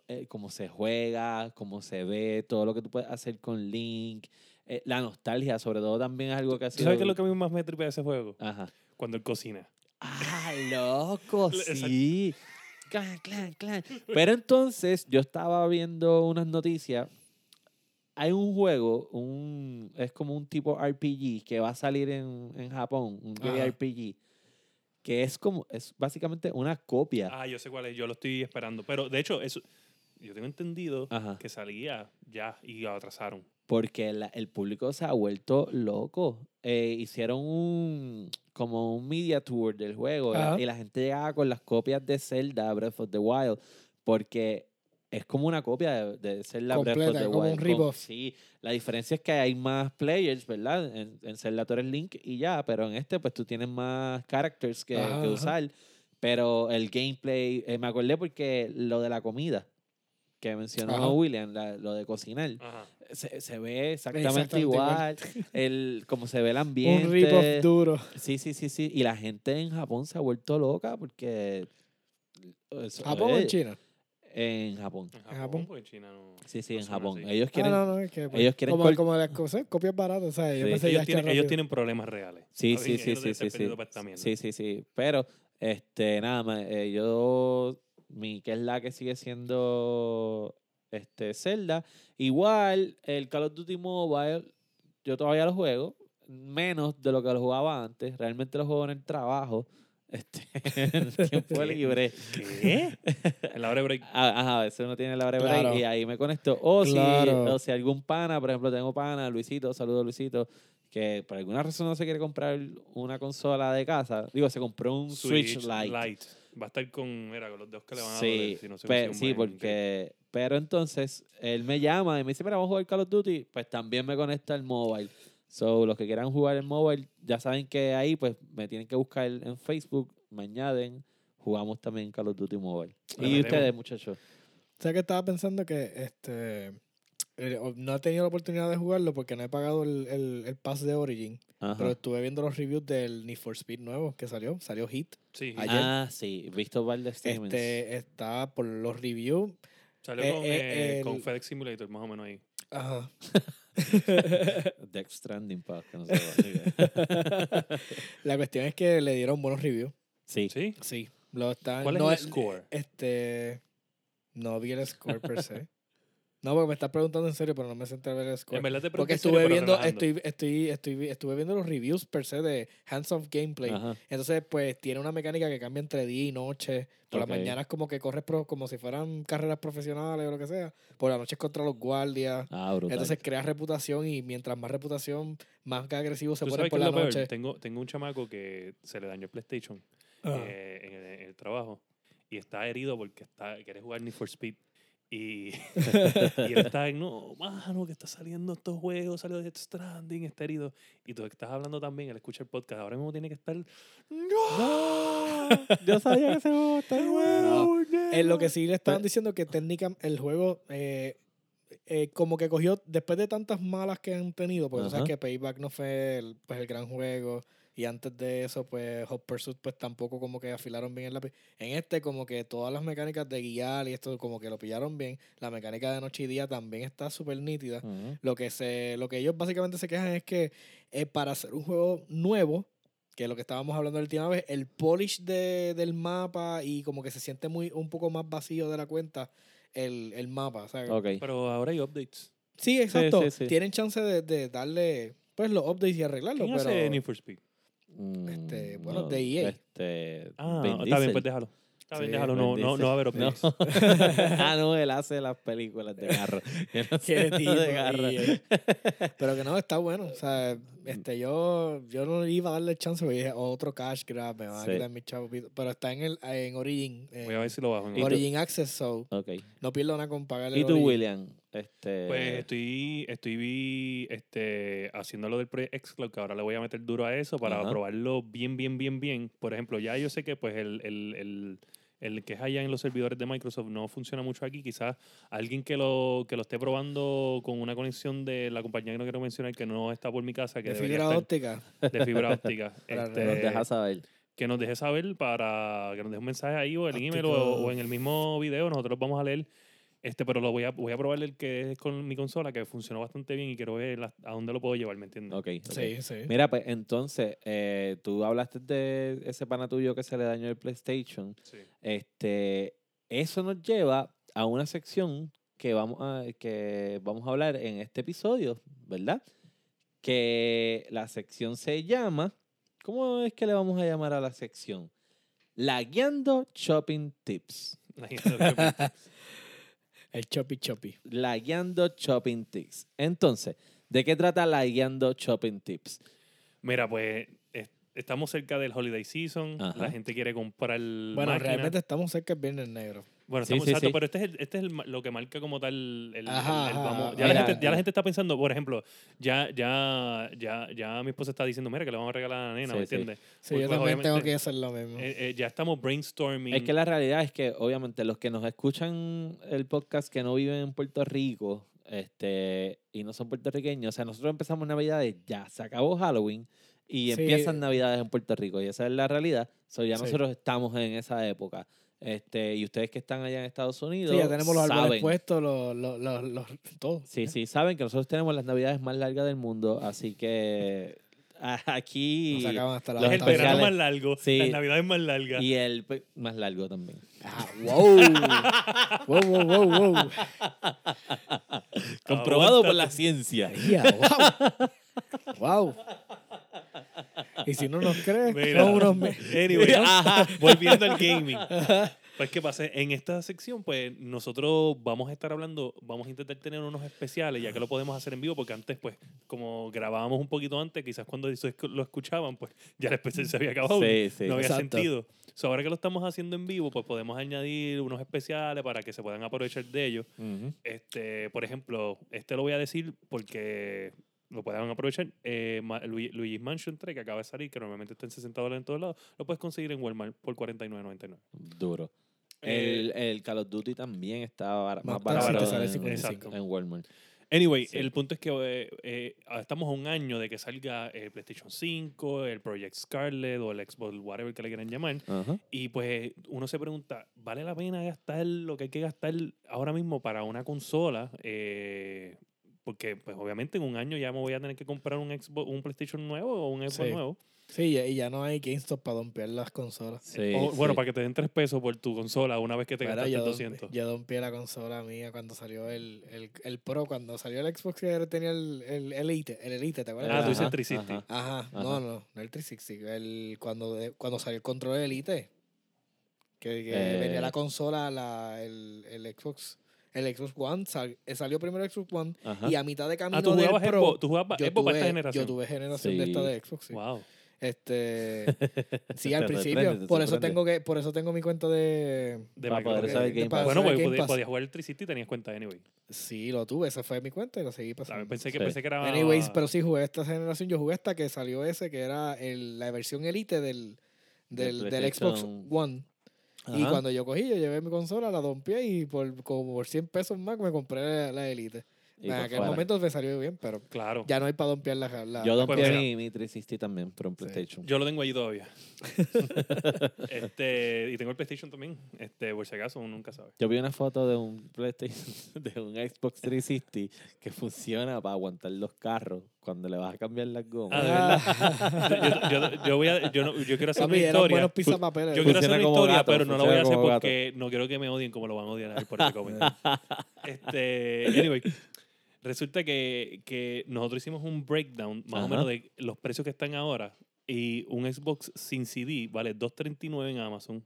eh, cómo se juega, cómo se ve, todo lo que tú puedes hacer con Link, eh, la nostalgia, sobre todo también es algo que ha ¿Tú sido... sabes qué es lo que a mí más me tripea de ese juego? Ajá. Cuando él cocina. Ah, loco, Exacto. sí. Clan, clan, clan. Pero entonces yo estaba viendo unas noticias. Hay un juego, un, es como un tipo RPG que va a salir en, en Japón, un Ajá. JRPG, que es como, es básicamente una copia. Ah, yo sé cuál es, yo lo estoy esperando. Pero de hecho, eso, yo tengo entendido Ajá. que salía ya y lo atrasaron. Porque la- el público se ha vuelto loco. Eh, hicieron un como un media tour del juego y la gente llegaba con las copias de Zelda Breath of the Wild porque es como una copia de, de Zelda Breath of the como Wild. sí, la diferencia es que hay más players, ¿verdad? En, en Zelda tú eres Link y ya, pero en este pues tú tienes más characters que, usar. Pero el gameplay, eh, me acordé porque lo de la comida que mencionó Ajá. William, la- lo de cocinar Ajá. se, se ve exactamente, Exactamente igual. igual, el como se ve el ambiente. Un rip-off duro. Sí, sí, sí, sí. Y la gente en Japón se ha vuelto loca porque... eso ¿Japón o es- en China? En Japón. En Japón. Japón, porque China no. Sí, sí, no en Japón. así. Ellos Ah, quieren... no, no, es que pues, ellos quieren como, col- como las cosas, copias baratas, o sea, yo Sí. pensé ya Ellos tienen, ellos rápido. tienen problemas reales. Sí, ¿sabes? sí, sí, sí, deben sí, estar sí. perdiendo para esta mierda. Sí, sí, sí. Pero, este, nada más, eh, yo, mi, que es la que sigue siendo, este, Zelda. Igual, el Call of Duty Mobile, yo todavía lo juego, menos de lo que lo jugaba antes. Realmente lo juego en el trabajo, este, en el tiempo libre. ¿Qué? En la hora de break. Ah, Ajá, a veces uno tiene la hora de break Claro. y ahí me conecto. O, si, o si algún pana, por ejemplo, tengo pana, Luisito, saludo Luisito, que por alguna razón no se quiere comprar una consola de casa. Digo, se compró un Switch, Lite. Va a estar con, mira, con los dedos que le van a Sí, doler si no se pe- sí, porque... Pero entonces, él me llama y me dice, mira, vamos a jugar Call of Duty. Pues también me conecta el mobile. So, los que quieran jugar el mobile, ya saben que ahí, pues, me tienen que buscar en Facebook, me añaden, jugamos también Call of Duty Mobile. Le y metemos. ustedes, muchachos. O sea que estaba pensando que este no he tenido la oportunidad de jugarlo porque no he pagado el, el, el pass de Origin. Ajá. Pero estuve viendo los reviews del Need for Speed nuevo que salió. Salió Hit. Sí, Ayer. Ah, sí, visto streamings. Este está por los reviews. salió eh, con, eh, eh, el- con FedEx Simulator, más o menos ahí. Ajá. Death Stranding, para que no se la cuestión es que le dieron buenos reviews. Sí. ¿Sí? Sí. Lo están, ¿Cuál es no el score? Este. No vi el score per se. No, porque me estás preguntando en serio, pero no me senté a ver el score. En verdad te Porque serio, estuve viendo, estoy, estoy, estoy, estuve viendo los reviews per se de Hands of Gameplay. Ajá. Entonces, pues tiene una mecánica que cambia entre día y noche. Por Ok. las mañanas como que corres pro- como si fueran carreras profesionales o lo que sea. Por las noches contra los guardias. Ah, brutal. Entonces creas reputación y mientras más reputación, más agresivo se ¿Tú ponen sabes qué por la noche. Tengo, tengo un chamaco que se le dañó el PlayStation Ah. eh, en, el, en el trabajo y está herido porque está, quiere jugar Need for Speed. Y, y él está en, no, mano, que está saliendo estos juegos, salió Death Stranding, está herido. Y tú que estás hablando también, él escucha el podcast, ahora mismo tiene que estar, ¡No! Yo sabía que ese juego está bueno. no, En lo que sí le estaban diciendo que técnica el juego eh, eh, como que cogió después de tantas malas que han tenido, porque tú sabes que Payback no fue el, pues, el gran juego, Y antes de eso, pues Hot Pursuit, pues tampoco como que afilaron bien el lápiz. En este, como que todas las mecánicas de guiar y esto, como que lo pillaron bien. La mecánica de noche y día también está súper nítida. Lo que se lo que ellos básicamente se quejan es que eh, para hacer un juego nuevo, que es lo que estábamos hablando la última vez, el polish de, del mapa y como que se siente muy un poco más vacío de la cuenta el, el mapa. Pero ahora hay updates. Sí, exacto. Tienen chance de, de, darle pues los updates y arreglarlo. ¿Quién pero... hace Need for Speed? Este, mm, bueno, de EA. Este, ah, está bien, pues déjalo. Está bien, déjalo, no, no, no va a haber updates. ah, no, él hace las películas de carro. Qué tipo de carro. Pero que no, está bueno. O sea, este, yo, yo no iba a darle chance porque dije, otro cash grab, me van a quitar mi chavo. Pero está en, el, en Origin. Voy a ver si lo bajo. En Origin Access, so okay. no pierdo nada con pagarle ¿Y tú, William? Este... Pues estoy, estoy este, haciendo lo del proyecto Xcloud, que ahora le voy a meter duro a eso para probarlo bien, bien, bien, bien. Por ejemplo, ya yo sé que pues el, el, el el que es allá en los servidores de Microsoft no funciona mucho aquí. Quizás alguien que lo, que lo esté probando con una conexión de la compañía que no quiero mencionar, que no está por mi casa. Que de fibra óptica. De fibra óptica. este, nos deja saber. Que nos deje saber para que nos deje un mensaje ahí o el email o, en el mismo video. Nosotros vamos a leer este, pero lo voy a, voy a probar el que es con mi consola, que funcionó bastante bien y quiero ver a dónde lo puedo llevar, ¿me entiendes? Ok. Sí, sí. Mira, pues entonces, eh, tú hablaste de ese pana tuyo que se le dañó el PlayStation. Sí. Este, eso nos lleva a una sección que vamos a, que vamos a hablar en este episodio, ¿verdad? Que la sección se llama, ¿cómo es que le vamos a llamar a la sección? La Guiando Shopping Tips. La Guiando Shopping Tips. El Choppy Choppy. La Guiando Shopping Tips. Entonces, ¿de qué trata la Guiando Shopping Tips? Mira, pues estamos cerca del holiday season, la gente quiere comprar Bueno, realmente estamos cerca del Viernes Negro. Bueno, estamos exacto, pero este es, el, este es lo que marca como tal el, vamos. Ya, la gente, ya, la gente, está pensando, por ejemplo, ya, ya, ya, ya mi esposa está diciendo, mira, que le vamos a regalar a la nena, ¿me entiendes? Sí, yo pues, también tengo que hacer lo mismo. Eh, eh, ya estamos brainstorming. Es que la realidad es que, obviamente, los que nos escuchan el podcast que no viven en Puerto Rico este, y no son puertorriqueños, o sea, nosotros empezamos Navidades, ya se acabó Halloween y empiezan Navidades en Puerto Rico y esa es la realidad. So, ya nosotros estamos en esa época. Este, y ustedes que están allá en Estados Unidos. Sí, ya tenemos los árboles puestos, los, los, los, todo. Sí, sí, saben que nosotros tenemos las navidades más largas del mundo, así que aquí. Nos acaban hasta la el verano más largo, sí, las navidades más largas. Y el más largo también. Ah, wow. wow, wow, wow, wow. Comprobado por la ciencia. wow. wow. Y si no nos crees, Mira, unos anyway, volviendo al gaming. Pues qué pasa, en esta sección pues nosotros vamos a estar hablando, vamos a intentar tener unos especiales, ya que lo podemos hacer en vivo, porque antes pues como grabábamos un poquito antes, quizás cuando lo escuchaban pues ya el especial se había acabado, sí, sí, no había sentido. ahora que lo estamos haciendo en vivo pues podemos añadir unos especiales para que se puedan aprovechar de ellos. este, por ejemplo, este lo voy a decir porque lo pueden aprovechar. Eh, Luigi Mansion 3, que acaba de salir, que normalmente está en 60 dólares en todos lados, lo puedes conseguir en Walmart por 49.99. Duro. el, eh, el, Call of Duty también está más, barato en, Walmart. Anyway, el punto es que eh, eh, estamos a un año de que salga el PlayStation 5, el Project Scarlet o el Xbox, whatever que le quieran llamar. Y pues uno se pregunta, ¿vale la pena gastar lo que hay que gastar ahora mismo para una consola? Eh, porque, pues, obviamente, en un año ya me voy a tener que comprar un Xbox, un PlayStation nuevo o un Xbox nuevo. Sí, y ya no hay GameStop para dompear las consolas. Sí, bueno, para que te den tres pesos por tu consola una vez que te gastaste 200. Yo dompeé la consola mía cuando salió el, el, el, Pro, cuando salió el Xbox que tenía el, el Elite, el Elite, ¿te acuerdas? Ah, tú dices el 360. Ajá, no, no, no el 360. El, cuando, cuando salió el control Elite, que, que venía la eh. consola, la, el, el Xbox el Xbox One, eh, salió primero el Xbox One y a mitad de camino ah, ¿tú del Pro, ¿tú jugabas yo, tuve, esta generación? yo tuve generación de esta de Xbox, sí. Wow. Este, sí, al principio. Por eso tengo que, por eso tengo mi cuenta de. de para poder saber Game Pass. Bueno, pues podías podía jugar el Tricity y tenías cuenta de Anyway. Sí, lo tuve, esa fue mi cuenta y lo seguí pasando. Pensé que, pensé que era. Anyways, pero sí jugué esta generación. Yo jugué hasta que salió ese, que era el, la versión Elite del, del, del Xbox One. Y cuando yo cogí, yo llevé mi consola, la dompié y por como por 100 pesos más me compré la, Elite. Y en por aquel fuera. momento me salió bien, pero Claro. ya no hay para dompear la. la Yo Pues dompeé mira. mi, mi 360 también, pero en Sí. PlayStation. Yo lo tengo allí todavía. este, y tengo el PlayStation también. Este, por si acaso, uno nunca sabe. Yo vi una foto de un PlayStation, de un Xbox 360 que funciona para aguantar los carros cuando le vas a cambiar las gomas. Ah, ¿de verdad? yo, yo- yo voy a, yo, no- yo quiero hacer Papi, una eran historia. buenos. Yo quiero hacer Funciona una como historia, gato, pero no la voy a funciona hacer como gato. porque no quiero que me odien como lo van a odiar en Puerto Rico. ¿me entiendes? este, anyway, resulta que, que nosotros hicimos un breakdown más Ajá. o menos de los precios que están ahora y un Xbox sin CD vale 2.39 en Amazon.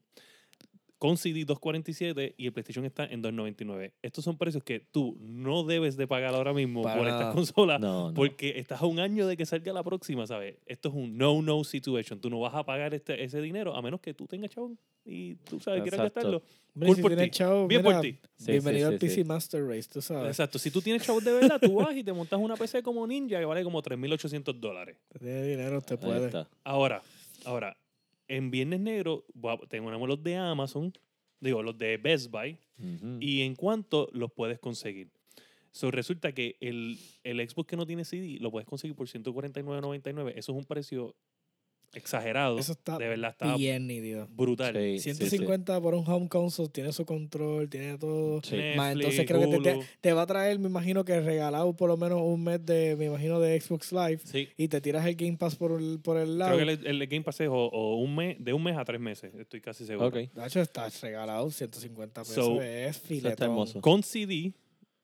Con CD 2.47 y el PlayStation está en 2.99. Estos son precios que tú no debes de pagar ahora mismo Para por estas consolas No, no. porque estás a un año de que salga la próxima, ¿sabes? Esto es un no-no situation. Tú no vas a pagar este, ese dinero a menos que tú tengas chabón y tú sabes, quieras gastarlo. Hombre, cool si por tienes ti. chavo, Bien mira, por ti. Sí, bienvenido sí, al PC sí. Master Race, tú sabes. Exacto. Si tú tienes chavos de verdad, tú vas y te montas una PC como Ninja que vale como 3.800 dólares. Tiene dinero, Ahí puede. Ahora, ahora, en Viernes Negro tenemos los de Amazon, digo, los de Best Buy, y en cuánto los puedes conseguir. So, resulta que el, el Xbox que no tiene CD lo puedes conseguir por 149.99. Eso es un precio exagerado. Eso está de verdad está bien nítido. brutal. Sí, sí, sí. 150 por un home console, tiene su control, tiene todo. Sí. Más, entonces Netflix, creo que te, te- va a traer, me imagino que regalado por lo menos un mes de, me imagino, de Xbox Live Sí. y te tiras el Game Pass por el, por el lado. Creo que el, el Game Pass es o, o un mes, de un mes a tres meses, estoy casi seguro. Ok. De hecho, está regalado 150 pesos. So, es está filetón. hermoso. Con CD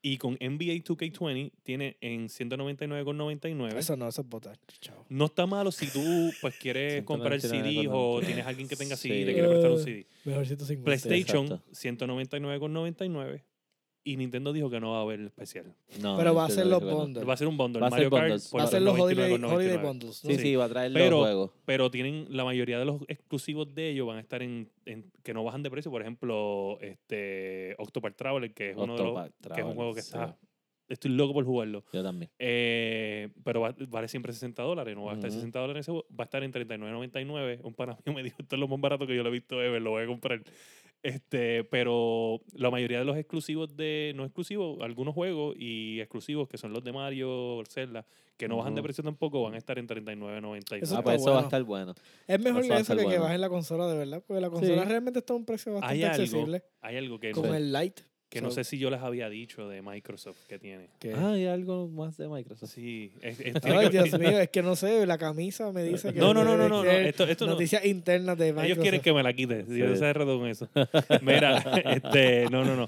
y con NBA 2K20 tiene en 199,99. Eso no, eso es botar, chavo. No está malo si tú pues quieres comprar el CD o 199,99. tienes alguien que tenga. CD y le quiere prestar un CD. Mejor 150. PlayStation, exacto. 199,99. Y Nintendo dijo que no va a haber especial. No, Pero va a ser los bundles. Va a ser un bundle. Va a ser Mario Kart por Va a ser los holiday, 99,99. holiday bundles. ¿no? Sí, Sí. sí, va a traer Pero- los juegos. Pero tienen la mayoría de los exclusivos de ellos van a estar en, en- que no bajan de precio. Por ejemplo, este Octopath Traveler, que es uno de los Octopath que es un juego que Traveler, está. Estoy loco por jugarlo. Yo también. Eh, pero va- vale siempre 60 dólares, no va a estar Ujú. 60 dólares ese va a estar en 39.99. Un pana mío me dijo, esto es lo más barato que yo lo he visto ever, lo voy a comprar. Este, pero la mayoría de los exclusivos de, no exclusivos, algunos juegos y exclusivos que son los de Mario, Zelda, que no bajan de precio tampoco, van a estar en 39.99. Eso ah, pues eso va a estar bueno. Es mejor Eso eso que que bajen la consola de verdad, porque la consola Sí. realmente está a un precio bastante Hay algo, accesible. hay algo que, Como no, el Lite. Que no sé si yo les había dicho de Microsoft que tiene. que- Ah, y algo más de Microsoft. Sí, es- es- Ay, que- Dios mío, es que no sé, la camisa me dice que. No, no, no, no, no, no, esto, esto no. Noticias internas de Microsoft. Ellos quieren que me la quite. Si yo no Sí. sé de con eso. Mira, este, no, no, no.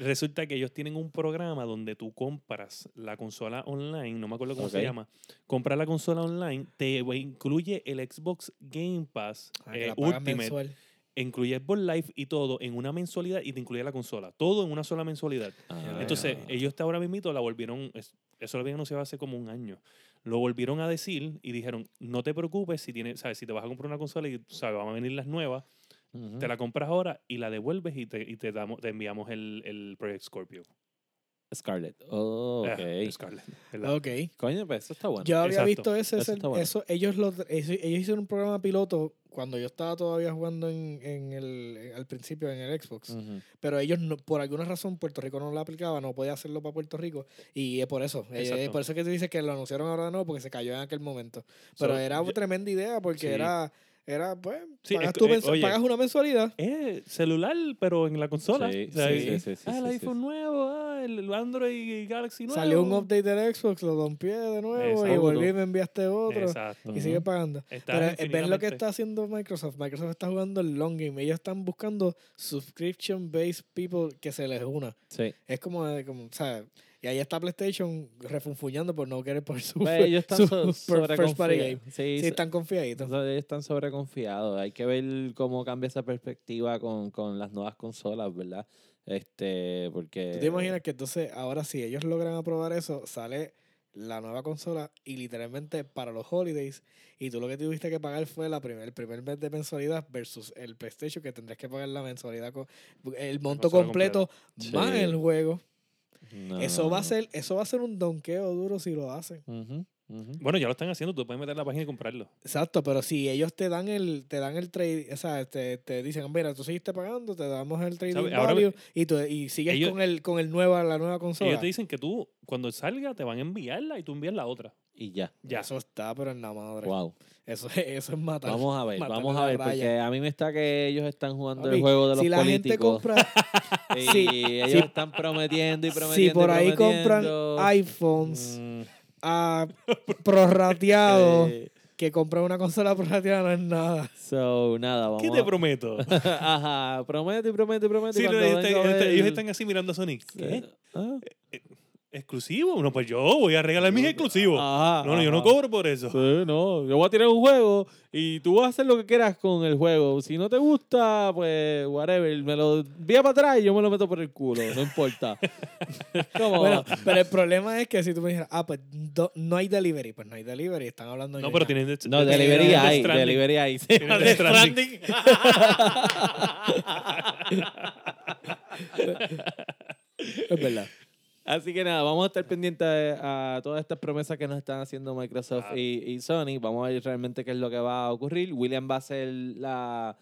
Resulta que ellos tienen un programa donde tú compras la consola online, no me acuerdo cómo se llama. Compras la consola online, te incluye el Xbox Game Pass Ah, que eh, Ultimate, mensual. Incluye Xbox Live y todo en una mensualidad y te incluye la consola. Todo en una sola mensualidad. Ah. Entonces, ellos hasta ahora mismito la volvieron, es- eso lo habían anunciado hace como un año. Lo volvieron a decir y dijeron, no te preocupes si tienes, sabes, si te vas a comprar una consola y sabes, van a venir las nuevas, Ujú. te la compras ahora y la devuelves y te, y te, damos, te enviamos el, el Project Scorpio. Scarlett. Oh, ok. Ah, Scarlett, ¿verdad? Ok. Coño, pues eso está bueno. Yo había Exacto. visto ese, Eso bueno. eso, ellos, lo, ellos hicieron un programa piloto cuando yo estaba todavía jugando en, en el, en- al principio en el Xbox. Ujú. Pero ellos, no, por alguna razón, Puerto Rico no lo aplicaba, no podía hacerlo para Puerto Rico. Y es por eso. Eh. Es por eso que tú dices que lo anunciaron ahora nuevo, porque se cayó en aquel momento. Pero So, era yo- una tremenda idea, porque Sí. era, era, pues, Sí, pagas, es tu eh, oye, pagas una mensualidad. Es celular, pero en la consola. Sí, O sea, sí, y- sí, sí, sí, ah, el sí, iPhone sí. nuevo, ah, el Android Galaxy nuevo. Salió un update del Xbox, lo dompié de nuevo y Exacto. volví y me enviaste otro. Exacto. Y sigue pagando. Está Pero eh, ven lo que está haciendo Microsoft. Microsoft está jugando el long game. Ellos están buscando subscription-based people que se les una. Sí. Es como, como o sea, y ahí está PlayStation refunfuñando por no querer por su, Pues ellos están su so- per- first party game. sobreconfiados. Sí, Sí, están confiaditos. ellos están sobreconfiados. Hay que ver cómo cambia esa perspectiva con, con las nuevas consolas, ¿verdad? Este, porque... ¿Tú te imaginas que entonces, ahora si ellos logran aprobar eso, sale la nueva consola y literalmente para los holidays y tú lo que tuviste que pagar fue la primer, el primer mes de mensualidad versus el PlayStation que tendrías que pagar la mensualidad con el monto completo completa. más Sí. el juego. No, eso va a ser eso va a ser un donqueo duro si lo hacen. Bueno, ya lo están haciendo, tú puedes meter la página y comprarlo. Exacto, pero si ellos te dan el, te dan el trade, o sea, te, te dicen, mira, tú seguiste pagando, te damos el trading value y, tú, y sigues con el con el nueva, la nueva consola. Ellos te dicen que tú, cuando salga, te van a enviarla y tú envías la otra. Y ya. Ya. Eso está, pero en la madre. Wow. Eso, eso es matar. Vamos a ver, vamos a ver, porque a mí me está que ellos están jugando el juego de los si la Gente compra, y ellos están prometiendo y prometiendo. Si por ahí compran iPhones. Mm a prorrateado. que comprar una consola prorrateada no es nada. So, nada, vamos. ¿Qué te prometo? Ajá, prometo y prometo y prometo. Sí, ellos, están así mirando a Sonic. ¿Qué? ¿Ah? Eh, eh, ¿Exclusivo? No, pues yo voy a regalar mis exclusivos. no, no, yo no cobro por eso. Sí, no, yo voy a tirar un juego y tú vas a hacer lo que quieras con el juego. Si no te gusta, pues, whatever, me lo vía para atrás y yo me lo meto por el culo, no importa. bueno, pero el problema es que si tú me dijeras, ah, pues no hay delivery, pues no hay delivery, están hablando No, pero tienen No, delivery hay, delivery hay. es verdad. Así que nada, vamos a estar pendientes a, todas estas promesas que nos están haciendo Microsoft y, Sony. Vamos a ver realmente qué es lo que va a ocurrir. William va a hacer la,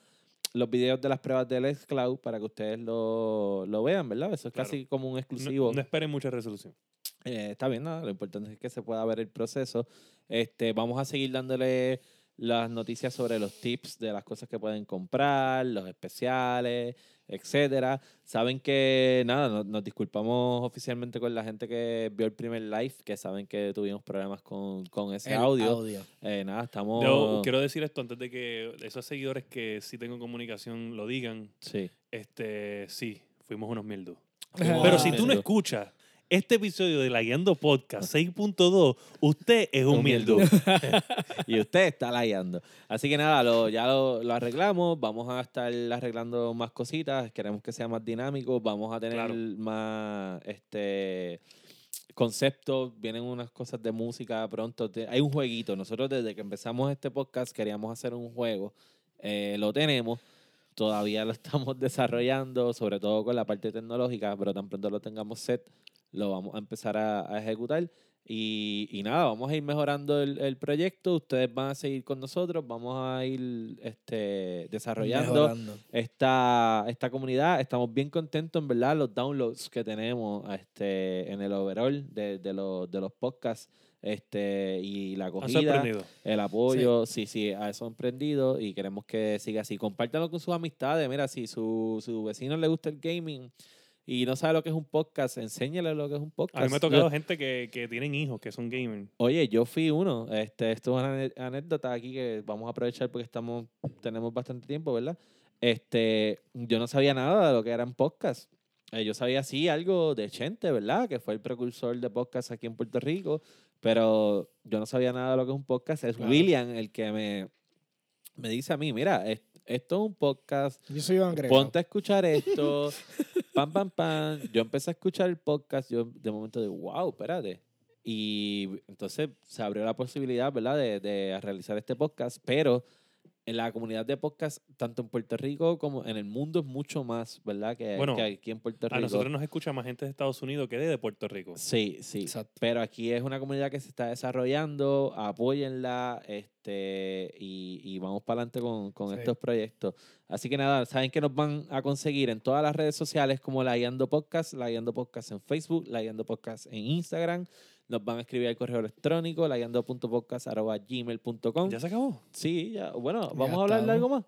los videos de las pruebas del Xcloud para que ustedes lo, lo vean, ¿verdad? Eso es casi como un exclusivo. No, esperen mucha resolución. Eh, está bien, nada. Lo importante es que se pueda ver el proceso. Este, vamos a seguir dándole las noticias sobre los tips de las cosas que pueden comprar, los especiales, etcétera. Saben que, nada, nos, disculpamos oficialmente con la gente que vio el primer live, que saben que tuvimos problemas con, con ese audio. Eh, nada, estamos... Yo quiero decir esto antes de que esos seguidores que sí tengo comunicación lo digan. Sí. Este, sí, fuimos unos mildos. Pero si tú no escuchas este episodio de La Guiando Podcast 6.2, usted es un mildo. y usted está lagueando. Así que nada, lo, ya lo, arreglamos. Vamos a estar arreglando más cositas. Queremos que sea más dinámico. Vamos a tener más este conceptos. Vienen unas cosas de música pronto. Hay un jueguito. Nosotros desde que empezamos este podcast queríamos hacer un juego. Eh, lo tenemos todavía lo estamos desarrollando, sobre todo con la parte tecnológica, pero tan pronto lo tengamos set, lo vamos a empezar a, ejecutar. Y, y, nada, vamos a ir mejorando el, el, proyecto. Ustedes van a seguir con nosotros. Vamos a ir este, desarrollando esta, esta comunidad. Estamos bien contentos, en verdad, los downloads que tenemos este, en el overall de, de, los, de los podcasts este y la acogida, el apoyo, sí. sí, a eso han prendido y queremos que siga así. Compártanlo con sus amistades. Mira, si su, su vecino le gusta el gaming, y no sabe lo que es un podcast, enséñale lo que es un podcast. A mí me ha tocado gente que, que, tienen hijos, que son gamers. Oye, yo fui uno. Este, esto es una anécdota aquí que vamos a aprovechar porque estamos, tenemos bastante tiempo, ¿verdad? Este, yo no sabía nada de lo que eran podcasts. Eh, yo sabía sí algo de Chente, ¿verdad? Que fue el precursor de podcast aquí en Puerto Rico, pero yo no sabía nada de lo que es un podcast. Es William el que me, me dice a mí, mira, esto es un podcast. Yo soy Ponte a escuchar esto. pam, pam. Yo empecé a escuchar el podcast, yo de momento de, wow, espérate. Y entonces se abrió la posibilidad, ¿verdad?, de, de realizar este podcast, pero en la comunidad de podcast, tanto en Puerto Rico como en el mundo, es mucho más, ¿verdad? Que, que aquí en Puerto Rico. A nosotros nos escucha más gente de Estados Unidos que de Puerto Rico. Sí, sí. Pero aquí es una comunidad que se está desarrollando, apóyenla este, y, y vamos para adelante con, con estos proyectos. Así que nada, saben que nos van a conseguir en todas las redes sociales como La Guiando Podcast, La Guiando Podcast en Facebook, La Guiando Podcast en Instagram. Nos van a escribir al correo electrónico, layando.podcast.gmail.com. ¿Ya se acabó? Sí, ya. Bueno, ¿vamos a hablar de algo más?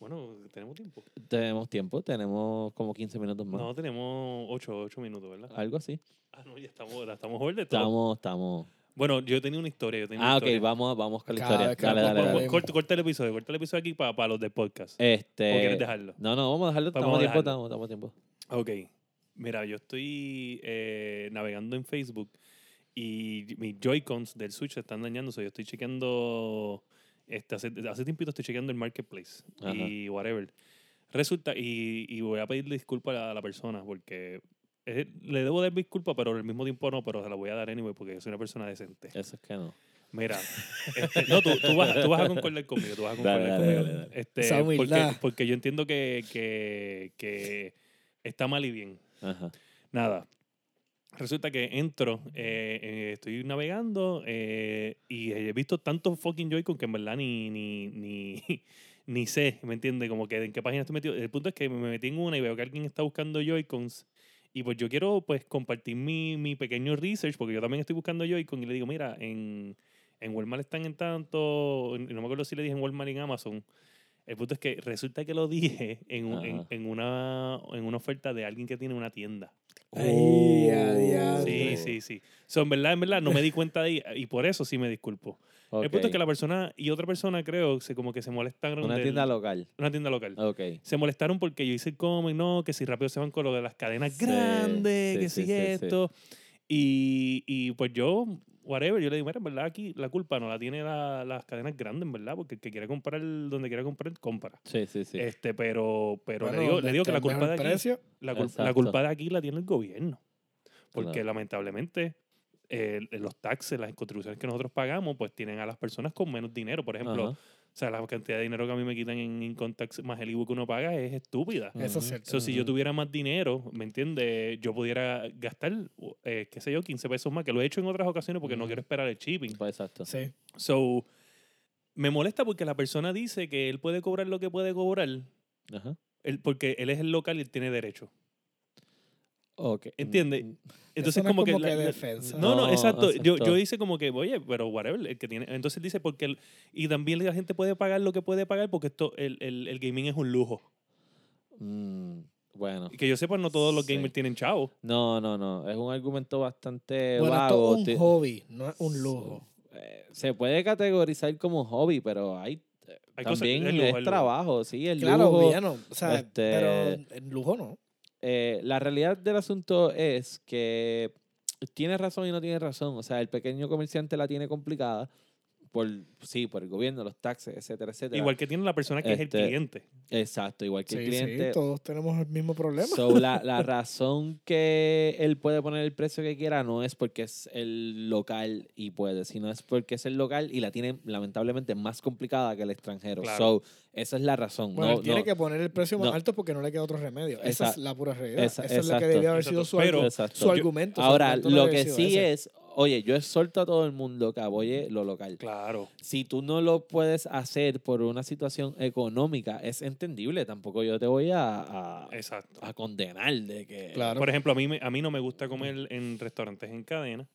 Bueno, tenemos tiempo. Tenemos tiempo, tenemos como 15 minutos más. No, tenemos 8, 8 minutos, ¿verdad? Algo así. Ah, no, ya estamos, estamos over de todo. Estamos, estamos. Bueno, yo tenía una historia. Yo tenía ah, ok, vamos, vamos con la historia. Dale, dale, dale, Corta, el episodio, corta el episodio aquí para, para los de podcast. Este... ¿O quieres dejarlo? No, no, vamos a dejarlo. Estamos a tiempo, estamos, estamos a tiempo. Ok. Mira, yo estoy eh, navegando en Facebook y mis Joy-Cons del Switch están dañándose. Yo estoy chequeando, este, hace, hace tiempito estoy chequeando el Marketplace y whatever. Resulta, y, y, voy a pedirle disculpas a la persona porque le debo dar disculpas, pero al mismo tiempo no, pero se la voy a dar anyway porque soy una persona decente. Eso es que no. Mira, este, no, tú, tú, vas, tú, vas, a concordar conmigo, tú vas a concordar conmigo. este, porque, porque, yo entiendo que, que, que está mal y bien. Ajá. Nada, resulta que entro, eh, eh, estoy navegando eh, y he visto tantos fucking Joy-Con que en verdad ni, ni, ni, ni sé, ¿me entiendes? Como que en qué página estoy metido. El punto es que me metí en una y veo que alguien está buscando Joy-Cons y pues yo quiero pues compartir mi, mi pequeño research porque yo también estoy buscando Joy-Con y le digo, mira, en, en Walmart están en tanto, no me acuerdo si le dije en Walmart y en Amazon. El punto es que resulta que lo dije en, en, en, una, en una oferta de alguien que tiene una tienda. Ay, adiós. Sí, sí, sí. So, en verdad, en verdad, no me di cuenta de ahí y por eso sí me disculpo. El punto es que la persona y otra persona, creo, se como que se molestaron. Una tienda local. Una tienda local. Ok. Se molestaron porque yo hice el no, que si rápido se van con lo de las cadenas grandes, que si esto. Y, y pues yo whatever. Yo le digo, mira, en verdad aquí la culpa no la tiene las cadenas grandes, en verdad, porque el que quiera comprar donde quiera comprar, compra. Sí, sí, sí. Este, pero pero le, digo, le digo que la culpa de aquí, la, la, culpa de aquí la tiene el gobierno. Porque lamentablemente los taxes, las contribuciones que nosotros pagamos, pues tienen a las personas con menos dinero. Por ejemplo, o sea, la cantidad de dinero que a mí me quitan en income tax más el IVU que uno paga es estúpida. Eso es cierto. si yo tuviera más dinero, ¿me entiendes? Yo pudiera gastar, eh, qué sé yo, 15 pesos más, que lo he hecho en otras ocasiones porque no quiero esperar el shipping. Pues exacto. Sí. So, me molesta porque la persona dice que él puede cobrar lo que puede cobrar. Ajá. Él, porque él es el local y él tiene derecho. Okay. ¿Entiendes? Mm, entonces, como, que. defensa. No, no, exacto. Yo, yo hice como que, oye, pero whatever, el que tiene. Entonces dice, porque. El, y también la gente puede pagar lo que puede pagar porque esto, el, el, el gaming es un lujo. Mm, bueno. Y que yo sepa, no todos los gamers tienen chavo. No, no, no. Es un argumento bastante bueno, vago. es un hobby, no es un lujo. Eh, se puede categorizar como hobby, pero hay también es, trabajo, sí, el claro, lujo. Bien, o sea, este, pero el lujo no. Eh, la realidad del asunto es que tiene razón y no tiene razón. O sea, el pequeño comerciante la tiene complicada por, sí, por el gobierno, los taxes, etcétera, etcétera. Igual que tiene la persona que es el este, cliente. Exacto, igual que el cliente. Sí, todos tenemos el mismo problema. So, la, la razón que él puede poner el precio que quiera no es porque es el local y puede, sino es porque es el local y la tiene lamentablemente más complicada que el extranjero. So, esa es la razón. Bueno, no, tiene que poner el precio más alto porque no le queda otro remedio. Esa es la pura realidad. Esa, es la que debía haber sido su, su argumento. Ahora, lo que sí es, oye, yo exhorto a todo el mundo que apoye lo local. Claro. Si tú no lo puedes hacer por una situación económica, es entendible. Tampoco yo te voy a, a, condenar de que... Claro. Por ejemplo, a mí, a mí no me gusta comer en restaurantes en cadena.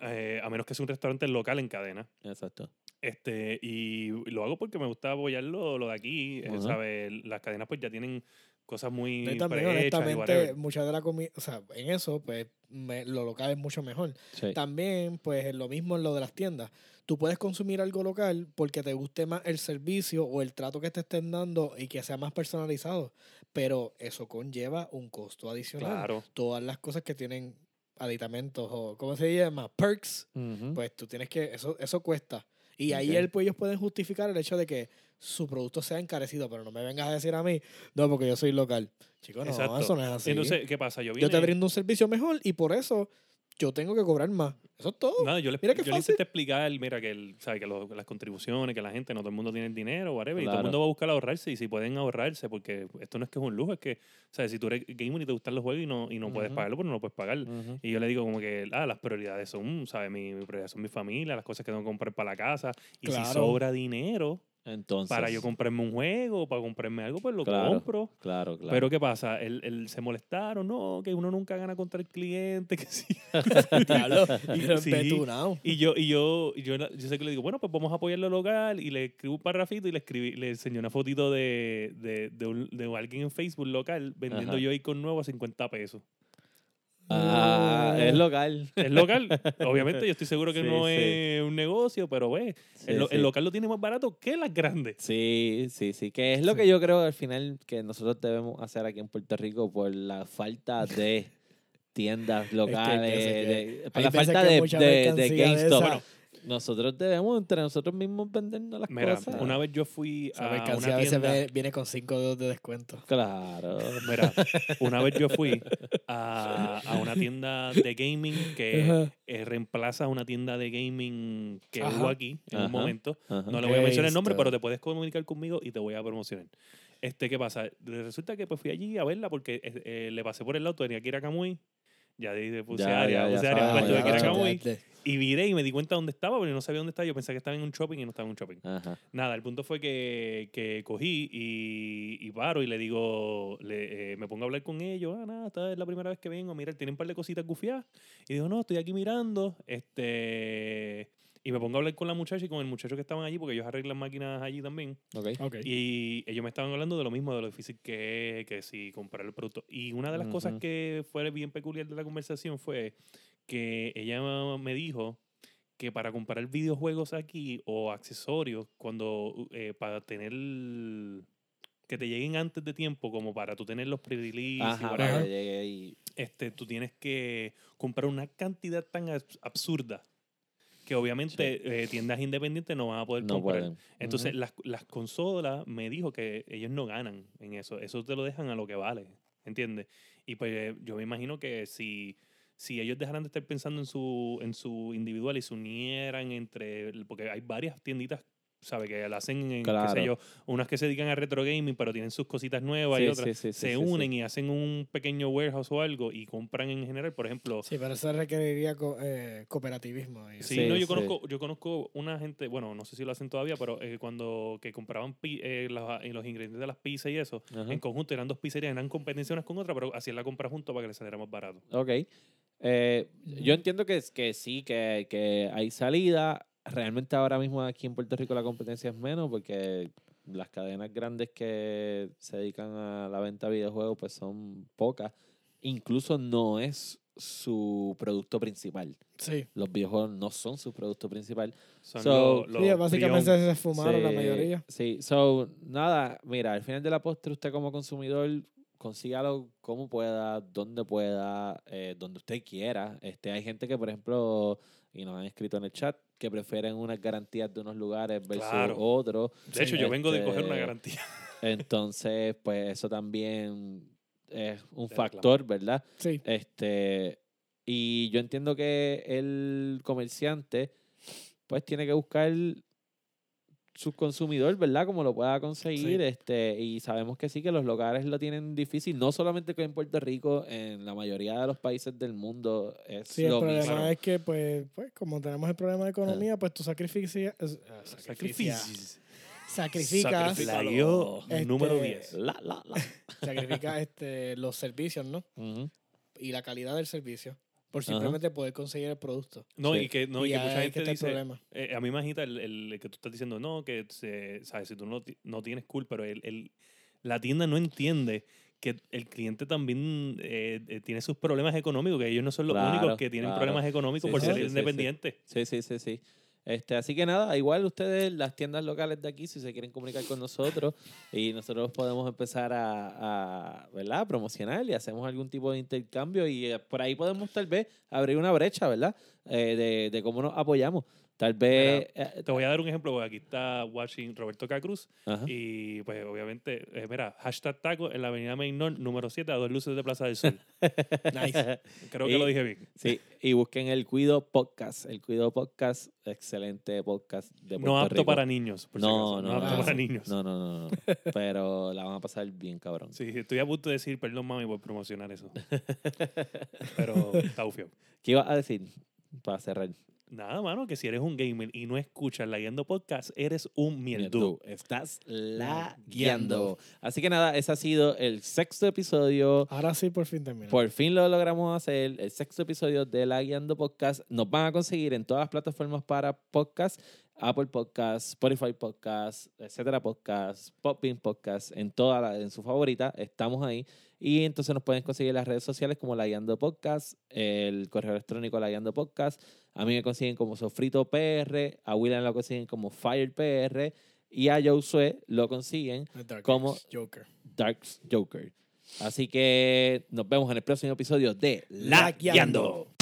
Eh, a menos que sea un restaurante local en cadena. Exacto. Este, y lo hago porque me gusta apoyar lo, de aquí. Eh, ¿sabes? Las cadenas pues ya tienen cosas muy y también honestamente mucha de la comida o sea en eso pues lo local es mucho mejor. También pues lo mismo en lo de las tiendas. Tú puedes consumir algo local porque te guste más el servicio o el trato que te estén dando y que sea más personalizado pero eso conlleva un costo adicional. Claro. todas las cosas que tienen aditamentos o cómo se llama perks pues tú tienes que eso eso cuesta. Y ahí pues, ellos pueden justificar el hecho de que su producto sea encarecido, pero no me vengas a decir a mí, no, porque yo soy local. Chicos, no, eso no es así. Entonces, ¿qué pasa? Yo, yo te brindo un servicio mejor y por eso yo tengo que cobrar más. Eso es todo. Nada, yo le, mira yo le intenté explicar, mira, que, el, sabe, que las contribuciones, que la gente, no todo el mundo tiene el dinero, whatever, y todo el mundo va a buscar ahorrarse, y si pueden ahorrarse, porque esto no es que es un lujo, es que, ¿sabes? Si tú eres gamer y te gustan los juegos y no, y no puedes pagarlo, pues no lo puedes pagar. Y yo le digo como que, ah, las prioridades son, ¿sabes? Mi, mi prioridad son mi familia, las cosas que tengo que comprar para la casa, y si sobra dinero, entonces, para yo comprarme un juego, para comprarme algo, pues lo compro. Claro, claro. Pero ¿qué pasa? El, el, se molestaron, no, que uno nunca gana contra el cliente, que sí. y, y, yo, y yo, yo, yo, sé que le digo, bueno, pues vamos a apoyarlo local y le escribo un parrafito y le escribí, le enseñé una fotito de, de, de, un, de alguien en Facebook local vendiendo yo con nuevo a 50 pesos. Ah, es local. Es local. Obviamente, yo estoy seguro que no es un negocio, pero ve, el, local lo tiene más barato que las grandes. Sí, sí, sí. Que es lo que yo creo al final que nosotros debemos hacer aquí en Puerto Rico por la falta de tiendas locales, por la falta de, de, de GameStop. Nosotros debemos entre nosotros mismos vendernos las Mira, cosas. Una vez yo fui a una tienda... a veces viene con 5 dedos de descuento. Claro. Mira, una vez yo fui a, a una tienda de gaming que eh, reemplaza una tienda de gaming que hubo aquí en un momento. No le voy a mencionar el nombre, pero te puedes comunicar conmigo y te voy a promocionar. Este, ¿qué pasa? Resulta que pues fui allí a verla porque eh, eh, le pasé por el lado, tenía que ir a Camuy Ya puse área, puse área, que era y viré y me di cuenta dónde estaba, pero no sabía dónde estaba. Yo pensé que estaba en un shopping y no estaba en un shopping. Nada, el punto fue que, que cogí y, y, paro y le digo, le, eh, me pongo a hablar con ellos. Ah, nada, esta es la primera vez que vengo. Mira, tienen un par de cositas gufiadas. Y digo, no, estoy aquí mirando. Este. Y me pongo a hablar con la muchacha y con el muchacho que estaban allí, porque ellos arreglan máquinas allí también. Okay. okay. Y ellos me estaban hablando de lo mismo, de lo difícil que es, que si comprar el producto. Y una de las cosas que fue bien peculiar de la conversación fue que ella me dijo que para comprar videojuegos aquí o accesorios, cuando eh, para tener que te lleguen antes de tiempo, como para tú tener los pre y, este, tú tienes que comprar una cantidad tan absurda que obviamente eh, tiendas independientes no van a poder comprar. Entonces, las, las consolas me dijo que ellos no ganan en eso. Eso te lo dejan a lo que vale, ¿entiendes? Y pues yo me imagino que si si ellos dejaran de estar pensando en su, en su individual y se unieran entre, porque hay varias tienditas sabe que la hacen en, qué sé yo, unas que se dedican a retro gaming pero tienen sus cositas nuevas y otras se unen y hacen un pequeño warehouse o algo y compran en general, por ejemplo. Sí, pero eso requeriría eh, cooperativismo. Sí, no, yo conozco, yo conozco una gente, bueno, no sé si lo hacen todavía, pero eh, cuando que compraban eh, los, ingredientes de las pizzas y eso, en conjunto eran dos pizzerías, eran competencias unas con otras, pero hacían la compra junto para que les saliera más barato. Ok. Eh, yo entiendo que, que sí, que, que, hay salida. Realmente ahora mismo aquí en Puerto Rico la competencia es menos porque las cadenas grandes que se dedican a la venta de videojuegos pues son pocas. Incluso no es su producto principal. Sí. Los videojuegos no son su producto principal. Son so, sí, básicamente se fumaron la mayoría. Sí, so, nada, mira, al final de la postre usted como consumidor consígalo como pueda, donde pueda, eh, donde usted quiera. Este, hay gente que, por ejemplo, y nos han escrito en el chat, que prefieren unas garantías de unos lugares versus otros. De hecho, yo vengo de coger una este, garantía. Entonces, pues eso también es un factor, ¿verdad? Sí. Este, y yo entiendo que el comerciante, pues tiene que buscar su consumidor, ¿verdad? Como lo pueda conseguir. Este, y sabemos que sí, que los locales lo tienen difícil, no solamente que en Puerto Rico, en la mayoría de los países del mundo es sí, el problema es que, pues, pues, como tenemos el problema de economía, pues tú sacrificas... Ah, sacrificas. Sacrificas. La yo, este, número 10. La, la, la. Sacrificas este, los servicios, ¿no? Y la calidad del servicio por simplemente poder conseguir el producto. No, y que, no, y que mucha gente dice, eh, a mí me agita el, el, que tú estás diciendo, no, que se, sabes, si tú no, no tienes cool, pero el, el, la tienda no entiende que el cliente también eh, eh, tiene sus problemas económicos, que ellos no son los únicos que tienen problemas económicos por ser independientes. Sí, sí, sí, sí. Este, así que nada, igual ustedes, las tiendas locales de aquí, si se quieren comunicar con nosotros y nosotros podemos empezar a, a ¿verdad? promocionar y hacemos algún tipo de intercambio y eh, por ahí podemos tal vez abrir una brecha, ¿verdad? Eh, de, de cómo nos apoyamos. Tal vez. Eh, te voy a dar un ejemplo, porque aquí está watching Roberto Cacruz. Y pues obviamente, eh, mira, hashtag taco en la avenida Main North, número 7, a dos luces de Plaza del Sol. nice. Creo que lo dije bien. Sí, y busquen el Cuido Podcast. El Cuido Podcast, excelente podcast de Puerto No apto para niños. Por no, no, no, apto para niños. No, no, no, no. Pero la van a pasar bien, cabrón. Sí, estoy a punto de decir, perdón, mami, por promocionar eso. Pero está ufio. ¿Qué ibas a decir para cerrar? Nada, mano, que si eres un gamer y no escuchas la guiando podcast, eres un mierdu. Estás la guiando. Así que nada, ese ha sido el sexto episodio. Ahora sí, por fin terminó. Por fin lo logramos hacer. El sexto episodio de la guiando podcast. Nos van a conseguir en todas las plataformas para podcast. Apple Podcast, Spotify Podcast, etcétera Podcast, Popin Podcast, en toda la, en su favorita, estamos ahí. Y entonces nos pueden conseguir en las redes sociales como La Guiando Podcast, el correo electrónico La Guiando Podcast. A mí me consiguen como Sofrito PR, a William lo consiguen como Fire PR y a Josué lo consiguen como Joker. Darks Joker. Así que nos vemos en el próximo episodio de La Guiando.